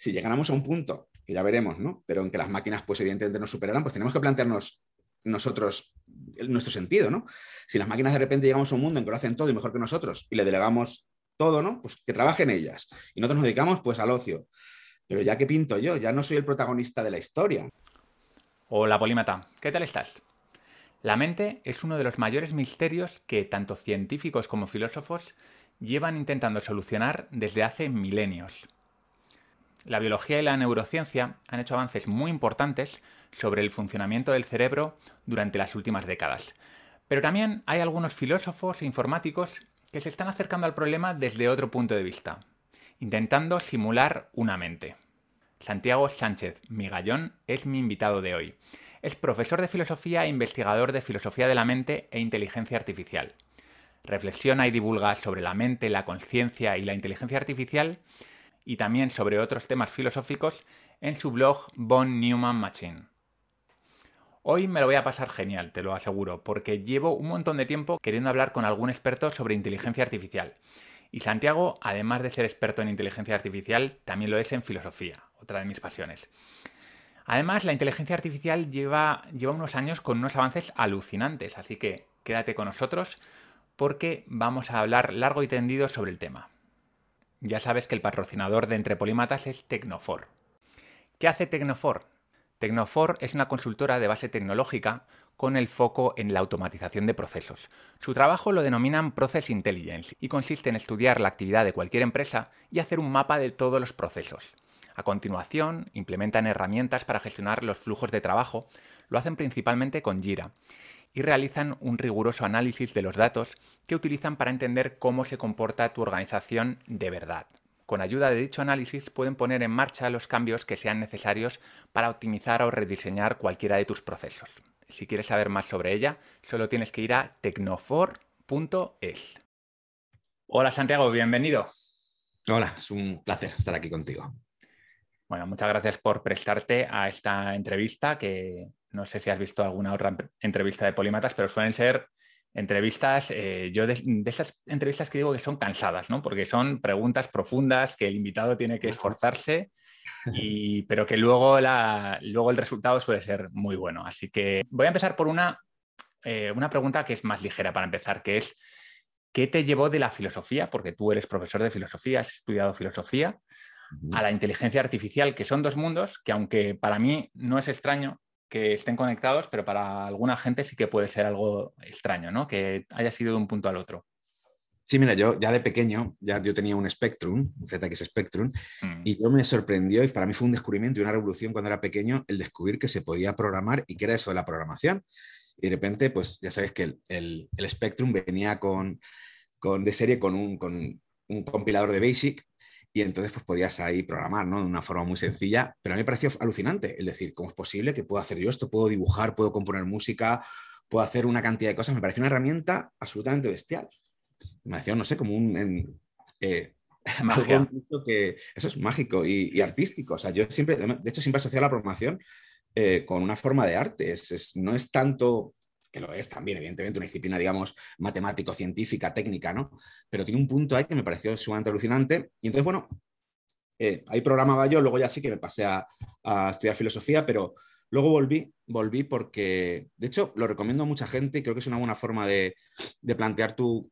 si llegáramos a un punto, que ya veremos, ¿no? Pero en que las máquinas, pues evidentemente nos superarán, pues tenemos que plantearnos nosotros nuestro sentido, ¿no? Si las máquinas de repente llegamos a un mundo en que lo hacen todo y mejor que nosotros y le delegamos todo, ¿no? Pues que trabajen ellas. Y nosotros nos dedicamos pues al ocio. Pero ya que pinto yo, ya no soy el protagonista de la historia. Hola, Polímata, ¿qué tal estás? La mente es uno de los mayores misterios que tanto científicos como filósofos llevan intentando solucionar desde hace milenios. La biología y la neurociencia han hecho avances muy importantes sobre el funcionamiento del cerebro durante las últimas décadas. Pero también hay algunos filósofos e informáticos que se están acercando al problema desde otro punto de vista, intentando simular una mente. Santiago Sánchez Migallón es mi invitado de hoy. Es profesor de filosofía e investigador de filosofía de la mente e inteligencia artificial. Reflexiona y divulga sobre la mente, la conciencia y la inteligencia artificial y también sobre otros temas filosóficos en su blog Von Neumann Machine. Hoy me lo voy a pasar genial, te lo aseguro, porque llevo un montón de tiempo queriendo hablar con algún experto sobre inteligencia artificial. Y Santiago, además de ser experto en inteligencia artificial, también lo es en filosofía, otra de mis pasiones. Además, la inteligencia artificial lleva, lleva unos años con unos avances alucinantes, así que quédate con nosotros porque vamos a hablar largo y tendido sobre el tema. Ya sabes que el patrocinador de Entre Polímatas es Tecnofor. ¿Qué hace Tecnofor? Tecnofor es una consultora de base tecnológica con el foco en la automatización de procesos. Su trabajo lo denominan Process Intelligence y consiste en estudiar la actividad de cualquier empresa y hacer un mapa de todos los procesos. A continuación, implementan herramientas para gestionar los flujos de trabajo, lo hacen principalmente con Jira, y realizan un riguroso análisis de los datos que utilizan para entender cómo se comporta tu organización de verdad. Con ayuda de dicho análisis pueden poner en marcha los cambios que sean necesarios para optimizar o rediseñar cualquiera de tus procesos. Si quieres saber más sobre ella, solo tienes que ir a tecnofor.es. Hola Santiago, bienvenido. Hola, es un placer estar aquí contigo. Bueno, muchas gracias por prestarte a esta entrevista, que no sé si has visto alguna otra entrevista de Polímatas, pero suelen ser entrevistas, eh, yo de, esas entrevistas que digo que son cansadas, ¿no? Porque son preguntas profundas que el invitado tiene que esforzarse, y, pero que luego, la, luego el resultado suele ser muy bueno. Así que voy a empezar por una, eh, una pregunta que es más ligera para empezar, que es, ¿qué te llevó de la filosofía? Porque tú eres profesor de filosofía, has estudiado filosofía a la inteligencia artificial, que son dos mundos que aunque para mí no es extraño que estén conectados, pero para alguna gente sí que puede ser algo extraño, ¿no? Que haya sido de un punto al otro. Sí, mira, yo ya de pequeño, ya yo tenía un Spectrum, un ZX Spectrum, mm. y yo me sorprendió, y para mí fue un descubrimiento y una revolución cuando era pequeño, el descubrir que se podía programar y que era eso de la programación. Y de repente, pues ya sabes que el, el, Spectrum venía con, con, de serie con un, con un compilador de BASIC y entonces pues podías ahí programar, ¿no? De una forma muy sencilla, pero a mí me pareció alucinante el decir, ¿cómo es posible que puedo hacer yo esto? Puedo dibujar, puedo componer música, puedo hacer una cantidad de cosas. Me pareció una herramienta absolutamente bestial. Me pareció, no sé, como un... Eh, que eso es mágico y, artístico. O sea, yo siempre, de hecho, siempre asociado la programación eh, con una forma de arte. no es tanto que lo es también, evidentemente, una disciplina, digamos, matemático-científica, técnica, ¿no? Pero tiene un punto ahí que me pareció sumamente alucinante. Y entonces, bueno, eh, ahí programaba yo, luego ya sí que me pasé a, estudiar filosofía, pero luego volví, volví porque, de hecho, lo recomiendo a mucha gente y creo que es una buena forma de, plantear tu,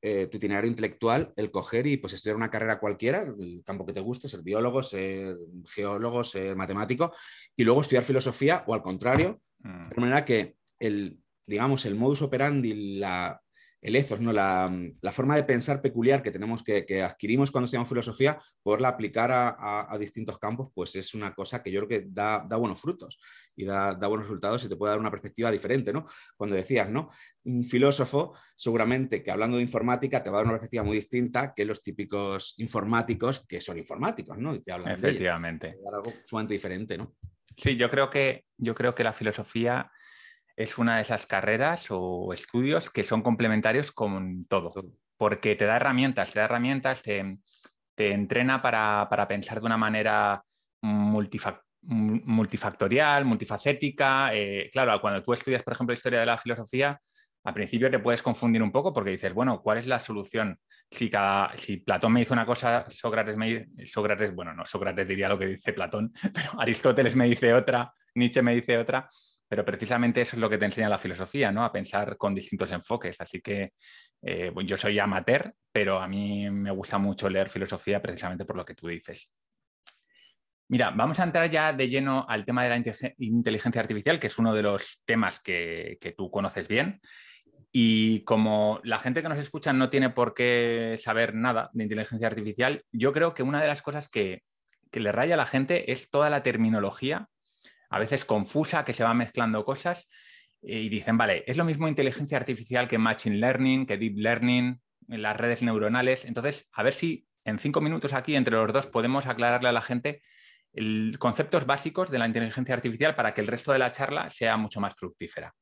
eh, tu itinerario intelectual, el coger y pues estudiar una carrera cualquiera, el campo que te guste, ser biólogo, ser geólogo, ser matemático, y luego estudiar filosofía o al contrario, mm. de manera que el, digamos, el modus operandi, la, el ethos, ¿no? La, forma de pensar peculiar que tenemos que, adquirimos cuando estudiamos filosofía, poderla aplicar a, distintos campos, pues es una cosa que yo creo que da, buenos frutos y da, buenos resultados y te puede dar una perspectiva diferente, ¿no? Cuando decías, ¿no? Un filósofo, seguramente que hablando de informática, te va a dar una perspectiva muy distinta que los típicos informáticos que son informáticos, ¿no? Y te hablan Efectivamente. De algo sumamente diferente, ¿no? Sí, yo creo que, yo creo que la filosofía es una de esas carreras o estudios que son complementarios con todo, porque te da herramientas, te da herramientas, te, entrena para, pensar de una manera multifactorial, multifacética. Eh, claro, cuando tú estudias, por ejemplo, historia de la filosofía, al principio te puedes confundir un poco porque dices, bueno, ¿cuál es la solución? Si, cada, si Platón me dice una cosa, Sócrates me Sócrates, bueno, no, Sócrates diría lo que dice Platón, pero Aristóteles me dice otra, Nietzsche me dice otra, pero precisamente eso es lo que te enseña la filosofía, ¿no? A pensar con distintos enfoques. Así que eh, yo soy amateur, pero a mí me gusta mucho leer filosofía precisamente por lo que tú dices. Mira, vamos a entrar ya de lleno al tema de la inteligencia artificial, que es uno de los temas que, tú conoces bien. Y como la gente que nos escucha no tiene por qué saber nada de inteligencia artificial, yo creo que una de las cosas que, le raya a la gente es toda la terminología, a veces confusa, que se va mezclando cosas y dicen, vale, es lo mismo inteligencia artificial que machine learning, que deep learning, las redes neuronales. Entonces, a ver si en cinco minutos aquí entre los dos podemos aclararle a la gente conceptos básicos de la inteligencia artificial para que el resto de la charla sea mucho más fructífera.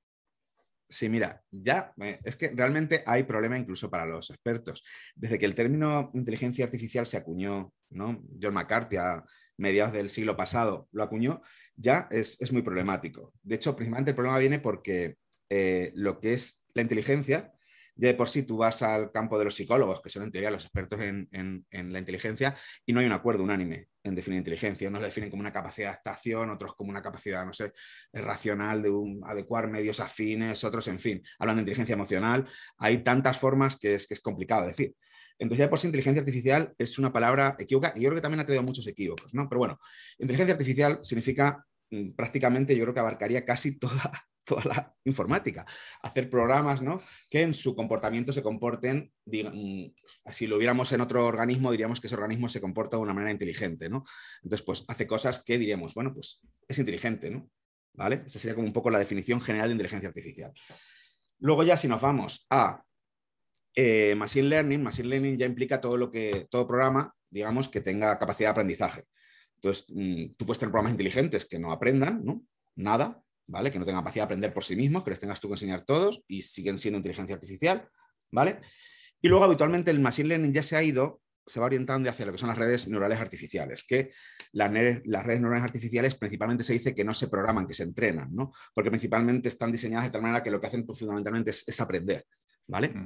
Sí, mira, ya eh, es que realmente hay problema incluso para los expertos. Desde que el término inteligencia artificial se acuñó, ¿no? John McCarthy a mediados del siglo pasado lo acuñó, ya es, muy problemático. De hecho, principalmente el problema viene porque eh, lo que es la inteligencia ya de por sí tú vas al campo de los psicólogos, que son en teoría los expertos en, la inteligencia, y no hay un acuerdo unánime en definir inteligencia. Unos la definen como una capacidad de adaptación, otros como una capacidad, no sé, racional de adecuar medios afines, otros, en fin, hablan de inteligencia emocional. Hay tantas formas que es, que es complicado decir. Entonces, ya por sí, inteligencia artificial es una palabra equívoca y yo creo que también ha traído muchos equívocos, ¿no? Pero bueno, inteligencia artificial significa mm, prácticamente, yo creo que abarcaría casi toda toda la informática. Hacer programas ¿no? que en su comportamiento se comporten, mm, si lo hubiéramos en otro organismo, diríamos que ese organismo se comporta de una manera inteligente. ¿no? Entonces, pues hace cosas que diríamos, bueno, pues es inteligente. ¿no? ¿Vale? Esa sería como un poco la definición general de inteligencia artificial. Luego ya si nos vamos a eh, Machine Learning, Machine Learning ya implica todo lo que, todo programa, digamos, que tenga capacidad de aprendizaje. Entonces, mm, tú puedes tener programas inteligentes que no aprendan, ¿no? Nada, ¿vale? Que no tengan capacidad de aprender por sí mismos, que les tengas tú que enseñar todos y siguen siendo inteligencia artificial, ¿vale? Y luego habitualmente el machine learning ya se ha ido, se va orientando hacia lo que son las redes neurales artificiales, que las, redes neurales artificiales principalmente se dice que no se programan, que se entrenan, ¿no? Porque principalmente están diseñadas de tal manera que lo que hacen pues, fundamentalmente es, es aprender, ¿vale? Mm.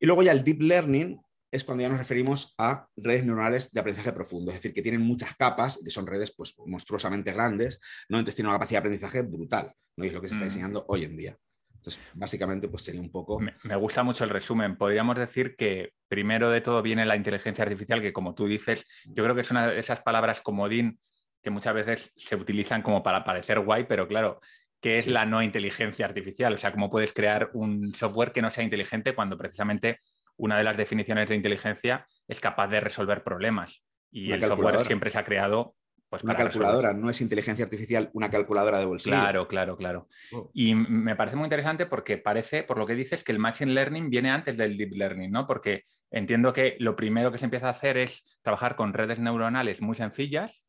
Y luego ya el deep learning, es cuando ya nos referimos a redes neuronales de aprendizaje profundo, es decir, que tienen muchas capas, que son redes pues, monstruosamente grandes, ¿no? entonces tienen una capacidad de aprendizaje brutal, ¿no? y es lo que se está mm. diseñando hoy en día. Entonces, básicamente, pues sería un poco... Me, gusta mucho el resumen. Podríamos decir que primero de todo viene la inteligencia artificial, que como tú dices, yo creo que es una de esas palabras comodín que muchas veces se utilizan como para parecer guay, pero claro, ¿qué es la no inteligencia artificial? O sea, ¿cómo puedes crear un software que no sea inteligente cuando precisamente una de las definiciones de inteligencia es capaz de resolver problemas. Y el software siempre se ha creado. Pues, una calculadora, no es inteligencia artificial, una calculadora de bolsillo. Claro, claro, claro. Oh. Y me parece muy interesante porque parece, por lo que dices, que el Machine Learning viene antes del Deep Learning, ¿no? Porque entiendo que lo primero que se empieza a hacer es trabajar con redes neuronales muy sencillas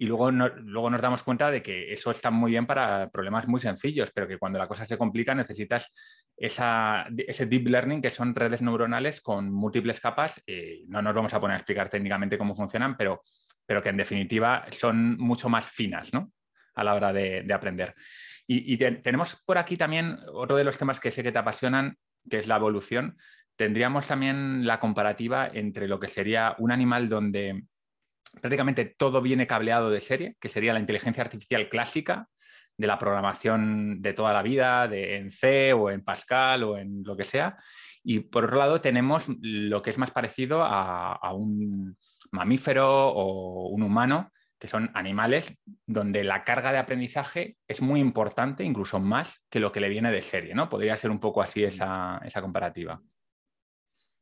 y luego, luego nos damos cuenta de que eso está muy bien para problemas muy sencillos, pero que cuando la cosa se complica necesitas ese deep learning, que son redes neuronales con múltiples capas. Eh, no nos vamos a poner a explicar técnicamente cómo funcionan, pero, pero que en definitiva son mucho más finas ¿no? a la hora de, aprender. Y, tenemos por aquí también otro de los temas que sé que te apasionan, que es la evolución. Tendríamos también la comparativa entre lo que sería un animal donde prácticamente todo viene cableado de serie, que sería la inteligencia artificial clásica de la programación de toda la vida, de, en C o en Pascal o en lo que sea. Y por otro lado tenemos lo que es más parecido a, un mamífero o un humano, que son animales donde la carga de aprendizaje es muy importante, incluso más que lo que le viene de serie, ¿no? Podría ser un poco así esa, esa comparativa.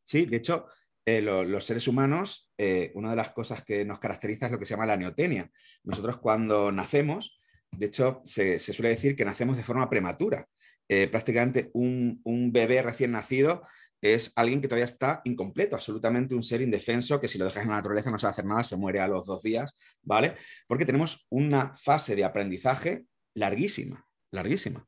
Sí, de hecho, eh, los seres humanos, eh, una de las cosas que nos caracteriza es lo que se llama la neotenia. Nosotros cuando nacemos, de hecho, se, suele decir que nacemos de forma prematura. Eh, prácticamente un, bebé recién nacido es alguien que todavía está incompleto, absolutamente un ser indefenso que si lo dejas en la naturaleza no sabe hacer nada, se muere a los dos días, ¿vale? Porque tenemos una fase de aprendizaje larguísima, larguísima.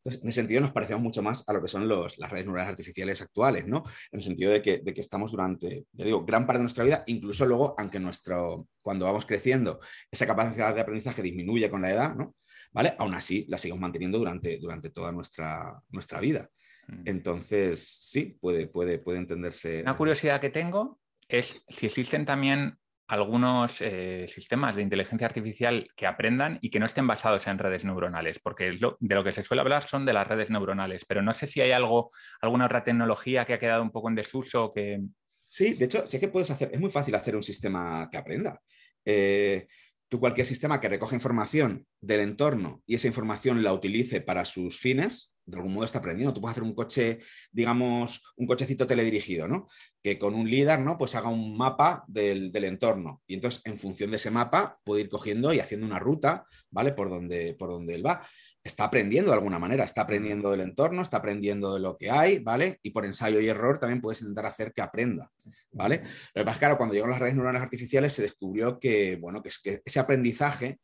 Entonces, en ese sentido nos parecemos mucho más a lo que son los, las redes neurales artificiales actuales, ¿no? En el sentido de que, de que estamos durante, ya digo, gran parte de nuestra vida, incluso luego, aunque nuestro, cuando vamos creciendo, esa capacidad de aprendizaje disminuye con la edad, ¿no? ¿Vale? Aún así, la seguimos manteniendo durante, durante toda nuestra, nuestra vida. Mm. Entonces, sí, puede, puede, puede entenderse. Una curiosidad que tengo es si existen también algunos eh, sistemas de inteligencia artificial que aprendan y que no estén basados en redes neuronales, porque de lo que se suele hablar son de las redes neuronales, pero no sé si hay algo, alguna otra tecnología que ha quedado un poco en desuso que... Sí, de hecho, sí que puedes hacer, es muy fácil hacer un sistema que aprenda. Eh, tú cualquier sistema que recoja información del entorno y esa información la utilice para sus fines, de algún modo está aprendiendo. Tú puedes hacer un coche, digamos, un cochecito teledirigido, ¿no? Que con un líder, ¿no? Pues haga un mapa del, del, entorno. Y entonces, en función de ese mapa, puede ir cogiendo y haciendo una ruta, ¿vale? Por donde, por donde él va está aprendiendo de alguna manera, está aprendiendo del entorno, está aprendiendo de lo que hay, ¿vale? Y por ensayo y error también puedes intentar hacer que aprenda, ¿vale? Lo que pasa es que, claro, cuando llegaron las redes neuronales artificiales se descubrió que, bueno, que, es que ese aprendizaje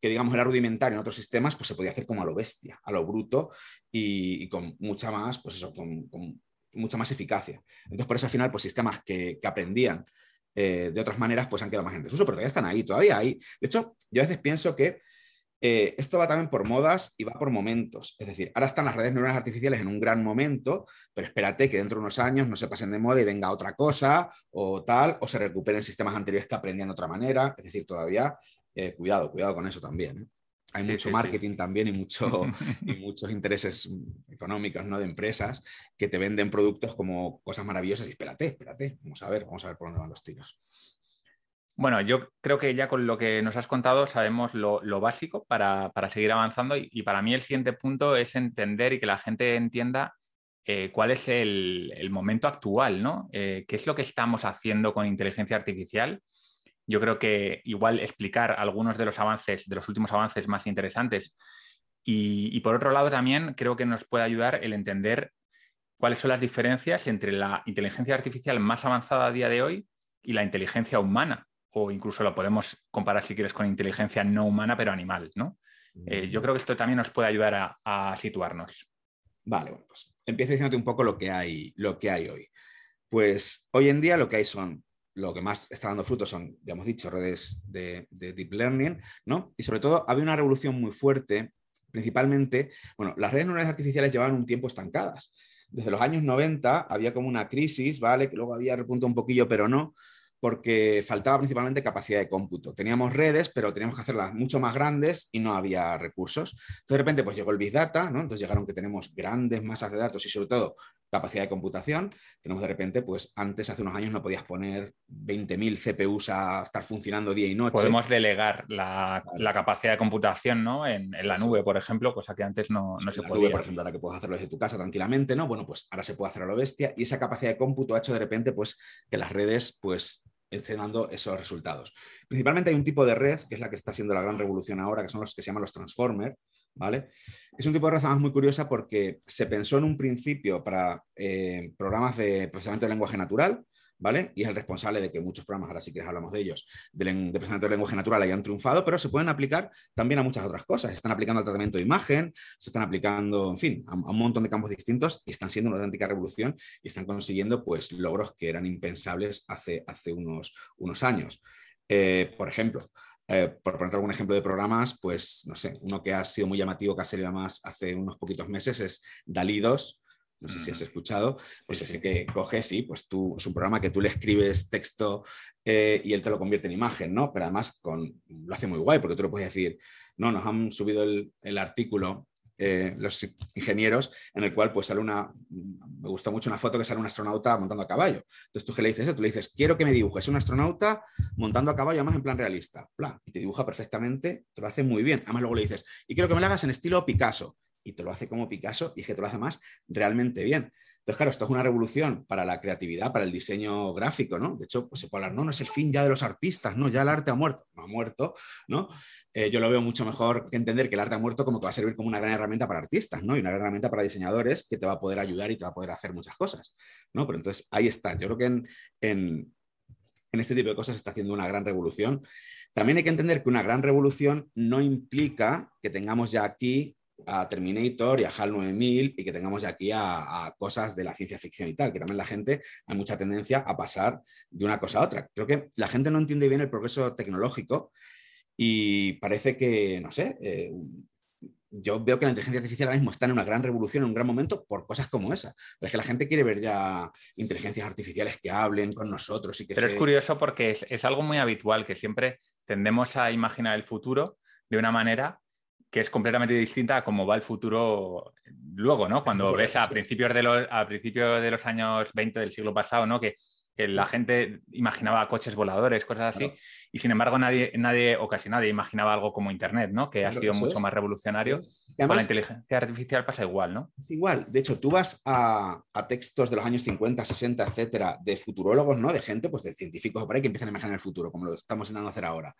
que digamos era rudimentario en otros sistemas, pues se podía hacer como a lo bestia, a lo bruto y, con mucha más, pues eso, con, mucha más eficacia. Entonces, por eso al final, pues sistemas que, aprendían eh, de otras maneras, pues han quedado más en desuso, pero todavía están ahí, todavía hay. De hecho, yo a veces pienso que eh, esto va también por modas y va por momentos. Es decir, ahora están las redes neuronales artificiales en un gran momento, pero espérate que dentro de unos años no se pasen de moda y venga otra cosa o tal, o se recuperen sistemas anteriores que aprendían de otra manera. Es decir, todavía, eh, cuidado, cuidado con eso también. ¿eh? Hay mucho marketing también y, mucho, y muchos intereses económicos ¿no? de empresas que te venden productos como cosas maravillosas y espérate, espérate, vamos a ver, vamos a ver por dónde van los tiros. Bueno, yo creo que ya con lo que nos has contado sabemos lo, básico para, seguir avanzando y, para mí el siguiente punto es entender y que la gente entienda eh, cuál es el, momento actual, ¿no? Eh, ¿Qué es lo que estamos haciendo con inteligencia artificial? Yo creo que igual explicar algunos de los avances, de los últimos avances más interesantes y, y por otro lado también creo que nos puede ayudar el entender cuáles son las diferencias entre la inteligencia artificial más avanzada a día de hoy y la inteligencia humana o incluso lo podemos comparar si quieres con inteligencia no humana, pero animal, ¿no? Eh, yo creo que esto también nos puede ayudar a, situarnos. Vale, bueno, pues empiezo diciéndote un poco lo que, hay, lo que hay hoy. Pues hoy en día lo que hay son, lo que más está dando fruto son, ya hemos dicho, redes de, deep learning, ¿no? Y sobre todo había una revolución muy fuerte, principalmente, bueno, las redes neuronales artificiales llevaban un tiempo estancadas. Desde los años 90 había como una crisis, ¿vale? Que luego había repunto un poquillo, pero no, porque faltaba principalmente capacidad de cómputo. Teníamos redes, pero teníamos que hacerlas mucho más grandes y no había recursos. Entonces, de repente, pues llegó el Big Data, ¿no? Entonces llegaron que tenemos grandes masas de datos y sobre todo capacidad de computación. Tenemos de repente, pues antes, hace unos años, no podías poner 20.000 CPUs a estar funcionando día y noche. Podemos delegar la, capacidad de computación ¿no? en, la nube, por ejemplo, cosa que antes no, no se la podía. Nube, por ejemplo, ahora que puedes hacerlo desde tu casa tranquilamente, ¿no? Bueno, pues ahora se puede hacer a lo bestia y esa capacidad de cómputo ha hecho de repente, pues, que las redes, pues, estén dando esos resultados. Principalmente hay un tipo de red, que es la que está siendo la gran revolución ahora, que son los que se llaman los transformers, ¿vale? Es un tipo de red además muy curiosa porque se pensó en un principio para eh, programas de procesamiento de lenguaje natural, ¿vale? Y es el responsable de que muchos programas, ahora si quieres hablamos de ellos, de, de procesamiento de lenguaje natural hayan triunfado, pero se pueden aplicar también a muchas otras cosas. Se están aplicando al tratamiento de imagen, se están aplicando, en fin, a, un montón de campos distintos y están siendo una auténtica revolución y están consiguiendo pues logros que eran impensables hace, hace unos, unos años. Eh, por ejemplo, eh, por poner algún ejemplo de programas, pues no sé, uno que ha sido muy llamativo, que ha salido más hace unos poquitos meses es Dalí 2, no sé si has escuchado, pues ese que coges, sí, pues tú, es un programa que tú le escribes texto eh, y él te lo convierte en imagen, ¿no? Pero además con, lo hace muy guay, porque tú le puedes decir, no, nos han subido el, el artículo eh, los ingenieros, en el cual pues sale una, me gusta mucho una foto que sale un astronauta montando a caballo. Entonces tú que le dices eso, tú le dices, quiero que me dibujes un astronauta montando a caballo, además en plan realista, y te dibuja perfectamente, te lo hace muy bien. Además luego le dices, y quiero que me lo hagas en estilo Picasso y te lo hace como Picasso y que te lo hace más realmente bien. Entonces, claro, esto es una revolución para la creatividad, para el diseño gráfico, ¿no? De hecho, pues se puede hablar, no, no es el fin ya de los artistas, no, ya el arte ha muerto, no ha muerto, ¿no? Eh, yo lo veo mucho mejor que entender que el arte ha muerto como que va a servir como una gran herramienta para artistas, ¿no? Y una gran herramienta para diseñadores que te va a poder ayudar y te va a poder hacer muchas cosas, ¿no? Pero entonces ahí está. Yo creo que en, en, en este tipo de cosas se está haciendo una gran revolución. También hay que entender que una gran revolución no implica que tengamos ya aquí a Terminator y a HAL 9000 y que tengamos ya aquí a, cosas de la ciencia ficción y tal, que también la gente hay mucha tendencia a pasar de una cosa a otra. Creo que la gente no entiende bien el progreso tecnológico y parece que, no sé, eh, yo veo que la inteligencia artificial ahora mismo está en una gran revolución, en un gran momento, por cosas como esa. Pero es que la gente quiere ver ya inteligencias artificiales que hablen con nosotros y que Pero es curioso porque es, es, algo muy habitual, que siempre tendemos a imaginar el futuro de una manera que es completamente distinta a cómo va el futuro luego, ¿no? Cuando ves a principios, de los, a principios de los años 20 del siglo pasado, ¿no? Que, la gente imaginaba coches voladores, cosas así, y sin embargo nadie, nadie, o casi nadie, imaginaba algo como Internet, ¿no? Que ha sido mucho más revolucionario. Con la inteligencia artificial pasa igual, ¿no? Es igual. De hecho, tú vas a, textos de los años 50, 60, etcétera, de futurólogos, ¿no? De gente, pues de científicos por ahí que empiezan a imaginar el futuro, como lo estamos intentando hacer ahora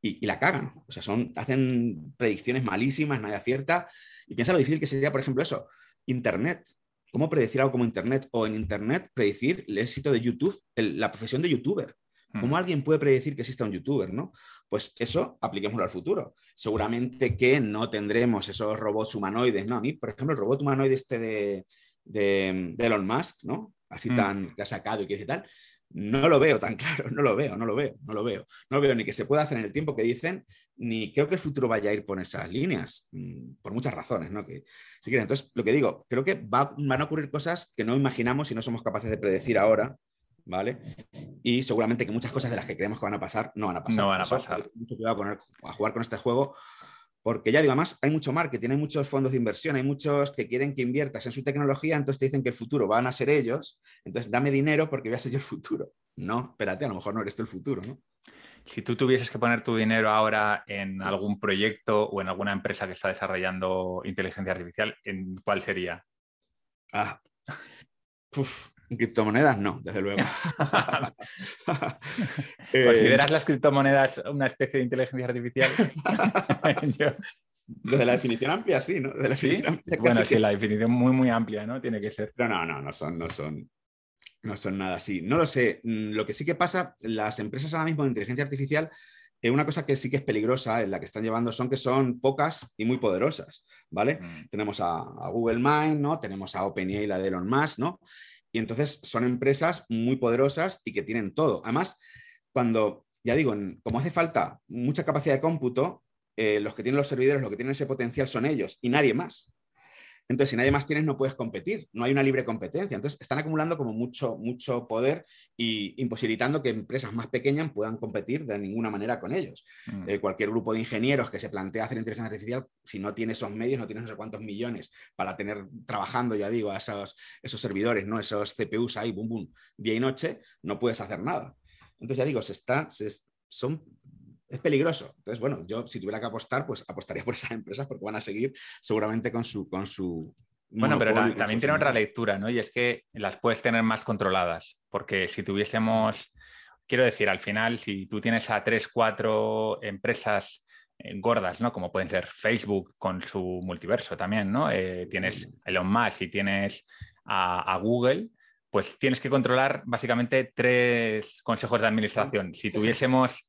y, la cagan. O sea, son, hacen predicciones malísimas, nadie acierta. Y piensa lo difícil que sería, por ejemplo, eso, Internet. ¿Cómo predecir algo como Internet? O en Internet predecir el éxito de YouTube, la profesión de youtuber. ¿Cómo hmm. alguien puede predecir que exista un youtuber? ¿no? Pues eso apliquémoslo al futuro. Seguramente que no tendremos esos robots humanoides. ¿no? A mí, por ejemplo, el robot humanoide este de, de, Elon Musk, ¿no? así hmm. tan que ha sacado y que dice tal, no lo veo tan claro, no lo veo, no lo veo, no lo veo. No lo veo ni que se pueda hacer en el tiempo que dicen, ni creo que el futuro vaya a ir por esas líneas, mm, por muchas razones, ¿no? Que, si quieren. Entonces, lo que digo, creo que van a ocurrir cosas que no imaginamos y no somos capaces de predecir ahora, ¿vale? Y seguramente que muchas cosas de las que creemos que van a pasar no van a pasar. No van a pasar. Mucho cuidado poner, a jugar con este juego porque ya digo, además hay mucho marketing, hay muchos fondos de inversión, hay muchos que quieren que inviertas en su tecnología, entonces te dicen que el futuro van a ser ellos, entonces dame dinero porque voy a ser yo el futuro. No, espérate, a lo mejor no eres tú el futuro, ¿no? Si tú tuvieses que poner tu dinero ahora en algún proyecto o en alguna empresa que está desarrollando inteligencia artificial, ¿en cuál sería? Ah, Criptomonedas no, desde luego. Eh, ¿Consideras las criptomonedas una especie de inteligencia artificial? Desde la definición amplia, sí, ¿no? la definición bueno, sí, la definición muy, muy amplia, ¿no? Tiene que ser. No, no, no, no son, no son, no son nada así. No lo sé. Mm, lo que sí que pasa, las empresas ahora mismo de inteligencia artificial, eh, una cosa que sí que es peligrosa en la que están llevando son que son pocas y muy poderosas, ¿vale? Mm. Tenemos a, a, Google Mind, ¿no? Tenemos a OpenAI, la de Elon Musk, ¿no? Y entonces son empresas muy poderosas y que tienen todo. Además, cuando, ya digo, como hace falta mucha capacidad de cómputo, eh, los que tienen los servidores, los que tienen ese potencial son ellos y nadie más. Entonces, si nadie más tienes, no puedes competir, no hay una libre competencia. Entonces, están acumulando como mucho, mucho poder y imposibilitando que empresas más pequeñas puedan competir de ninguna manera con ellos. Mm. Eh, cualquier grupo de ingenieros que se plantea hacer inteligencia artificial, si no tiene esos medios, no tiene no sé cuántos millones para tener trabajando, ya digo, a esos, esos servidores, ¿no? esos CPUs ahí, boom, boom, día y noche, no puedes hacer nada. Entonces, ya digo, se está, son es peligroso. Entonces, bueno, yo si tuviera que apostar, pues apostaría por esas empresas porque van a seguir seguramente con su... Con su bueno, pero también tiene otra lectura, ¿no? Y es que las puedes tener más controladas, porque si tuviésemos, quiero decir, al final, si tú tienes a tres, cuatro empresas eh, gordas, ¿no? Como pueden ser Facebook con su multiverso también, ¿no? Eh, tienes Elon Musk y tienes a, Google, pues tienes que controlar básicamente tres consejos de administración. Si tuviésemos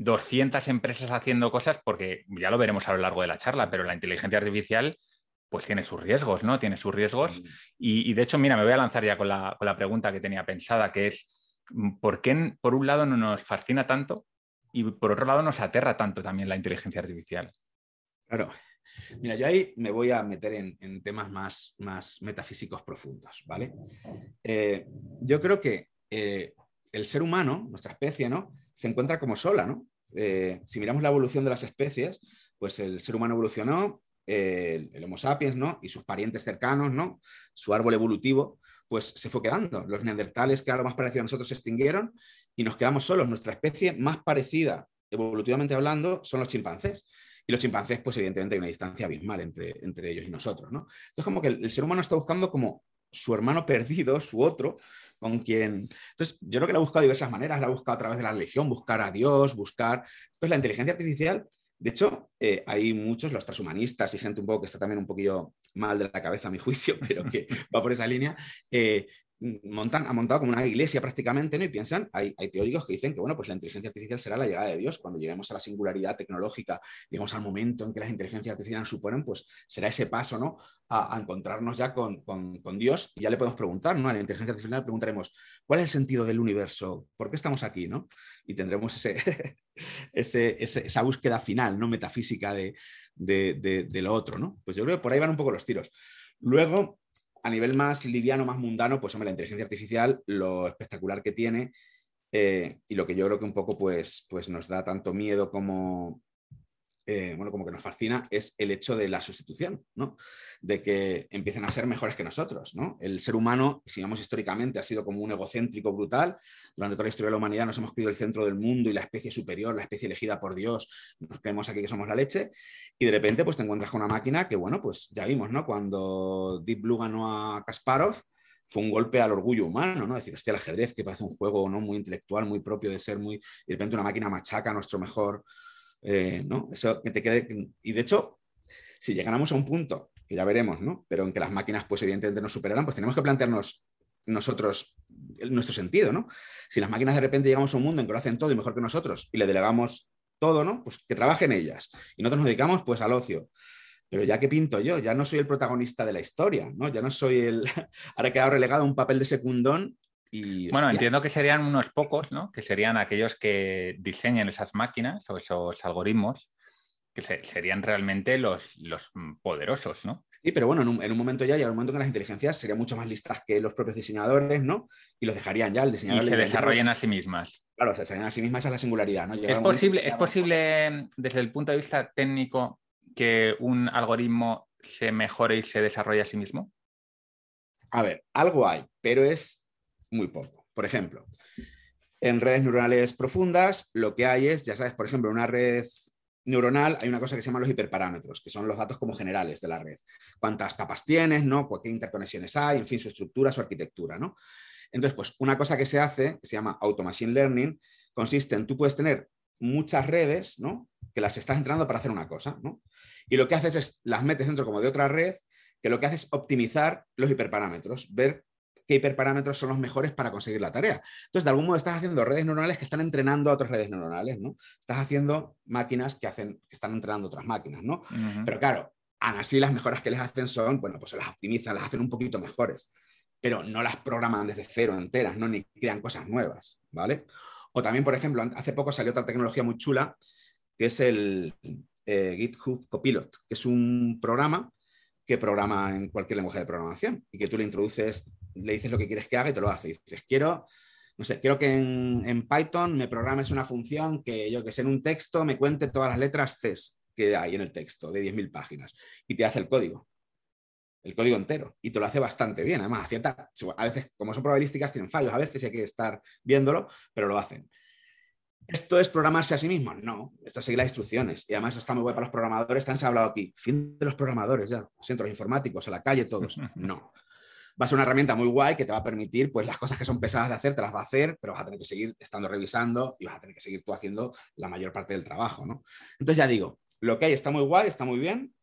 200 empresas haciendo cosas, porque ya lo veremos a lo largo de la charla, pero la inteligencia artificial pues tiene sus riesgos, ¿no? Tiene sus riesgos. Y, de hecho, mira, me voy a lanzar ya con la, pregunta que tenía pensada, que es, ¿por qué por un lado no nos fascina tanto y por otro lado nos aterra tanto también la inteligencia artificial? Claro. Mira, yo ahí me voy a meter en, temas más, más, metafísicos profundos, ¿vale? Eh, yo creo que eh, el ser humano, nuestra especie, ¿no? Se encuentra como sola, ¿no? Eh, si miramos la evolución de las especies, pues el ser humano evolucionó, el, Homo sapiens, ¿no? Y sus parientes cercanos, ¿no? Su árbol evolutivo, pues se fue quedando. Los neandertales, que era lo más parecido a nosotros, se extinguieron y nos quedamos solos. Nuestra especie más parecida, evolutivamente hablando, son los chimpancés. Y los chimpancés, pues evidentemente hay una distancia abismal entre, entre ellos y nosotros, ¿no? Entonces, como que el ser humano está buscando como su hermano perdido, su otro, con quien... Entonces, yo creo que la ha buscado de diversas maneras, la ha buscado a través de la religión, buscar a Dios, buscar... Entonces, la inteligencia artificial, de hecho, eh, hay muchos, los transhumanistas y gente un poco que está también un poquillo mal de la cabeza a mi juicio, pero que va por esa línea, eh, montan, han montado como una iglesia prácticamente, ¿no? Y piensan, hay, teóricos que dicen que, bueno, pues la inteligencia artificial será la llegada de Dios. Cuando lleguemos a la singularidad tecnológica, digamos al momento en que las inteligencias artificiales suponen, pues será ese paso, ¿no? A, encontrarnos ya con, con, Dios y ya le podemos preguntar, ¿no? A la inteligencia artificial le preguntaremos, ¿cuál es el sentido del universo? ¿Por qué estamos aquí, ¿no? Y tendremos ese, esa búsqueda final, ¿no? Metafísica de, de, de, de lo otro, ¿no? Pues yo creo que por ahí van un poco los tiros. Luego, a nivel más liviano, más mundano, pues hombre, la inteligencia artificial, lo espectacular que tiene eh, y lo que yo creo que un poco pues, pues nos da tanto miedo como, eh, bueno, como que nos fascina es el hecho de la sustitución, ¿no? De que empiecen a ser mejores que nosotros, ¿no? El ser humano, si vamos históricamente, ha sido como un egocéntrico brutal. Durante toda la historia de la humanidad nos hemos creído el centro del mundo y la especie superior, la especie elegida por Dios, nos creemos aquí que somos la leche, y de repente pues te encuentras con una máquina que, bueno, pues ya vimos, ¿no? Cuando Deep Blue ganó a Kasparov, fue un golpe al orgullo humano, ¿no? Decir, hostia, el ajedrez, que parece un juego ¿no? muy intelectual, muy propio de ser muy... Y de repente una máquina machaca nuestro mejor eh, ¿no? Eso que te quede, y de hecho, si llegáramos a un punto, que ya veremos, ¿no? Pero en que las máquinas, pues evidentemente nos superaran, pues tenemos que plantearnos nosotros nuestro sentido, ¿no? Si las máquinas de repente llegamos a un mundo en que lo hacen todo y mejor que nosotros y le delegamos todo, ¿no? Pues que trabajen ellas. Y nosotros nos dedicamos pues al ocio. Pero ya que pinto yo, ya no soy el protagonista de la historia, ¿no? Ya no soy el... Ahora he quedado relegado a un papel de secundón bueno, entiendo que serían unos pocos, ¿no? Que serían aquellos que diseñan esas máquinas o esos algoritmos, que serían realmente los, los poderosos, ¿no? Sí, pero bueno, en un, momento ya, y un momento que las inteligencias serían mucho más listas que los propios diseñadores, ¿no? Y los dejarían ya, el diseñador. Y se desarrollen a sí mismas. Claro, se desarrollan a sí mismas, esa es la singularidad, ¿no? ¿Es posible, ¿Es posible, desde el punto de vista técnico, que un algoritmo se mejore y se desarrolle a sí mismo? A ver, algo hay, pero es muy poco. Por ejemplo, en redes neuronales profundas, lo que hay es, ya sabes, por ejemplo, en una red neuronal hay una cosa que se llama los hiperparámetros, que son los datos como generales de la red. Cuántas capas tienes, ¿no? ¿Qué interconexiones hay? En fin, su estructura, su arquitectura, ¿no? Entonces, pues una cosa que se hace, que se llama auto machine learning, consiste en tú puedes tener muchas redes, ¿no? Que las estás entrenando para hacer una cosa, ¿no? Y lo que haces es las metes dentro como de otra red, que lo que hace es optimizar los hiperparámetros, ver qué hiperparámetros son los mejores para conseguir la tarea. Entonces, de algún modo estás haciendo redes neuronales que están entrenando a otras redes neuronales, ¿no? Estás haciendo máquinas que, hacen, que están entrenando otras máquinas, ¿no? Pero claro, aún así las mejoras que les hacen son, bueno, pues las optimizan, las hacen un poquito mejores, pero no las programan desde cero enteras, ¿no? Ni crean cosas nuevas, ¿vale? O también, por ejemplo, hace poco salió otra tecnología muy chula, que es el eh, GitHub Copilot, que es un programa que programa en cualquier lenguaje de programación y que tú le introduces, le dices lo que quieres que haga y te lo hace. Y dices, quiero, no sé, quiero que en, Python me programes una función que yo que sé, en un texto me cuente todas las letras C que hay en el texto de 10.000 páginas y te hace el código. El código entero. Y te lo hace bastante bien. Además, a veces, como son probabilísticas, tienen fallos. A veces hay que estar viéndolo, pero lo hacen. ¿Esto es programarse a sí mismo? No, esto es seguir las instrucciones. Y además está muy bueno para los programadores, están se ha hablado aquí. Fin de los programadores, ya. Siento, los informáticos, a la calle, todos. No. Va a ser una herramienta muy guay que te va a permitir, pues las cosas que son pesadas de hacer, te las va a hacer, pero vas a tener que seguir estando revisando y vas a tener que seguir tú haciendo la mayor parte del trabajo, ¿no? Entonces ya digo, lo que hay está muy guay, está muy bien,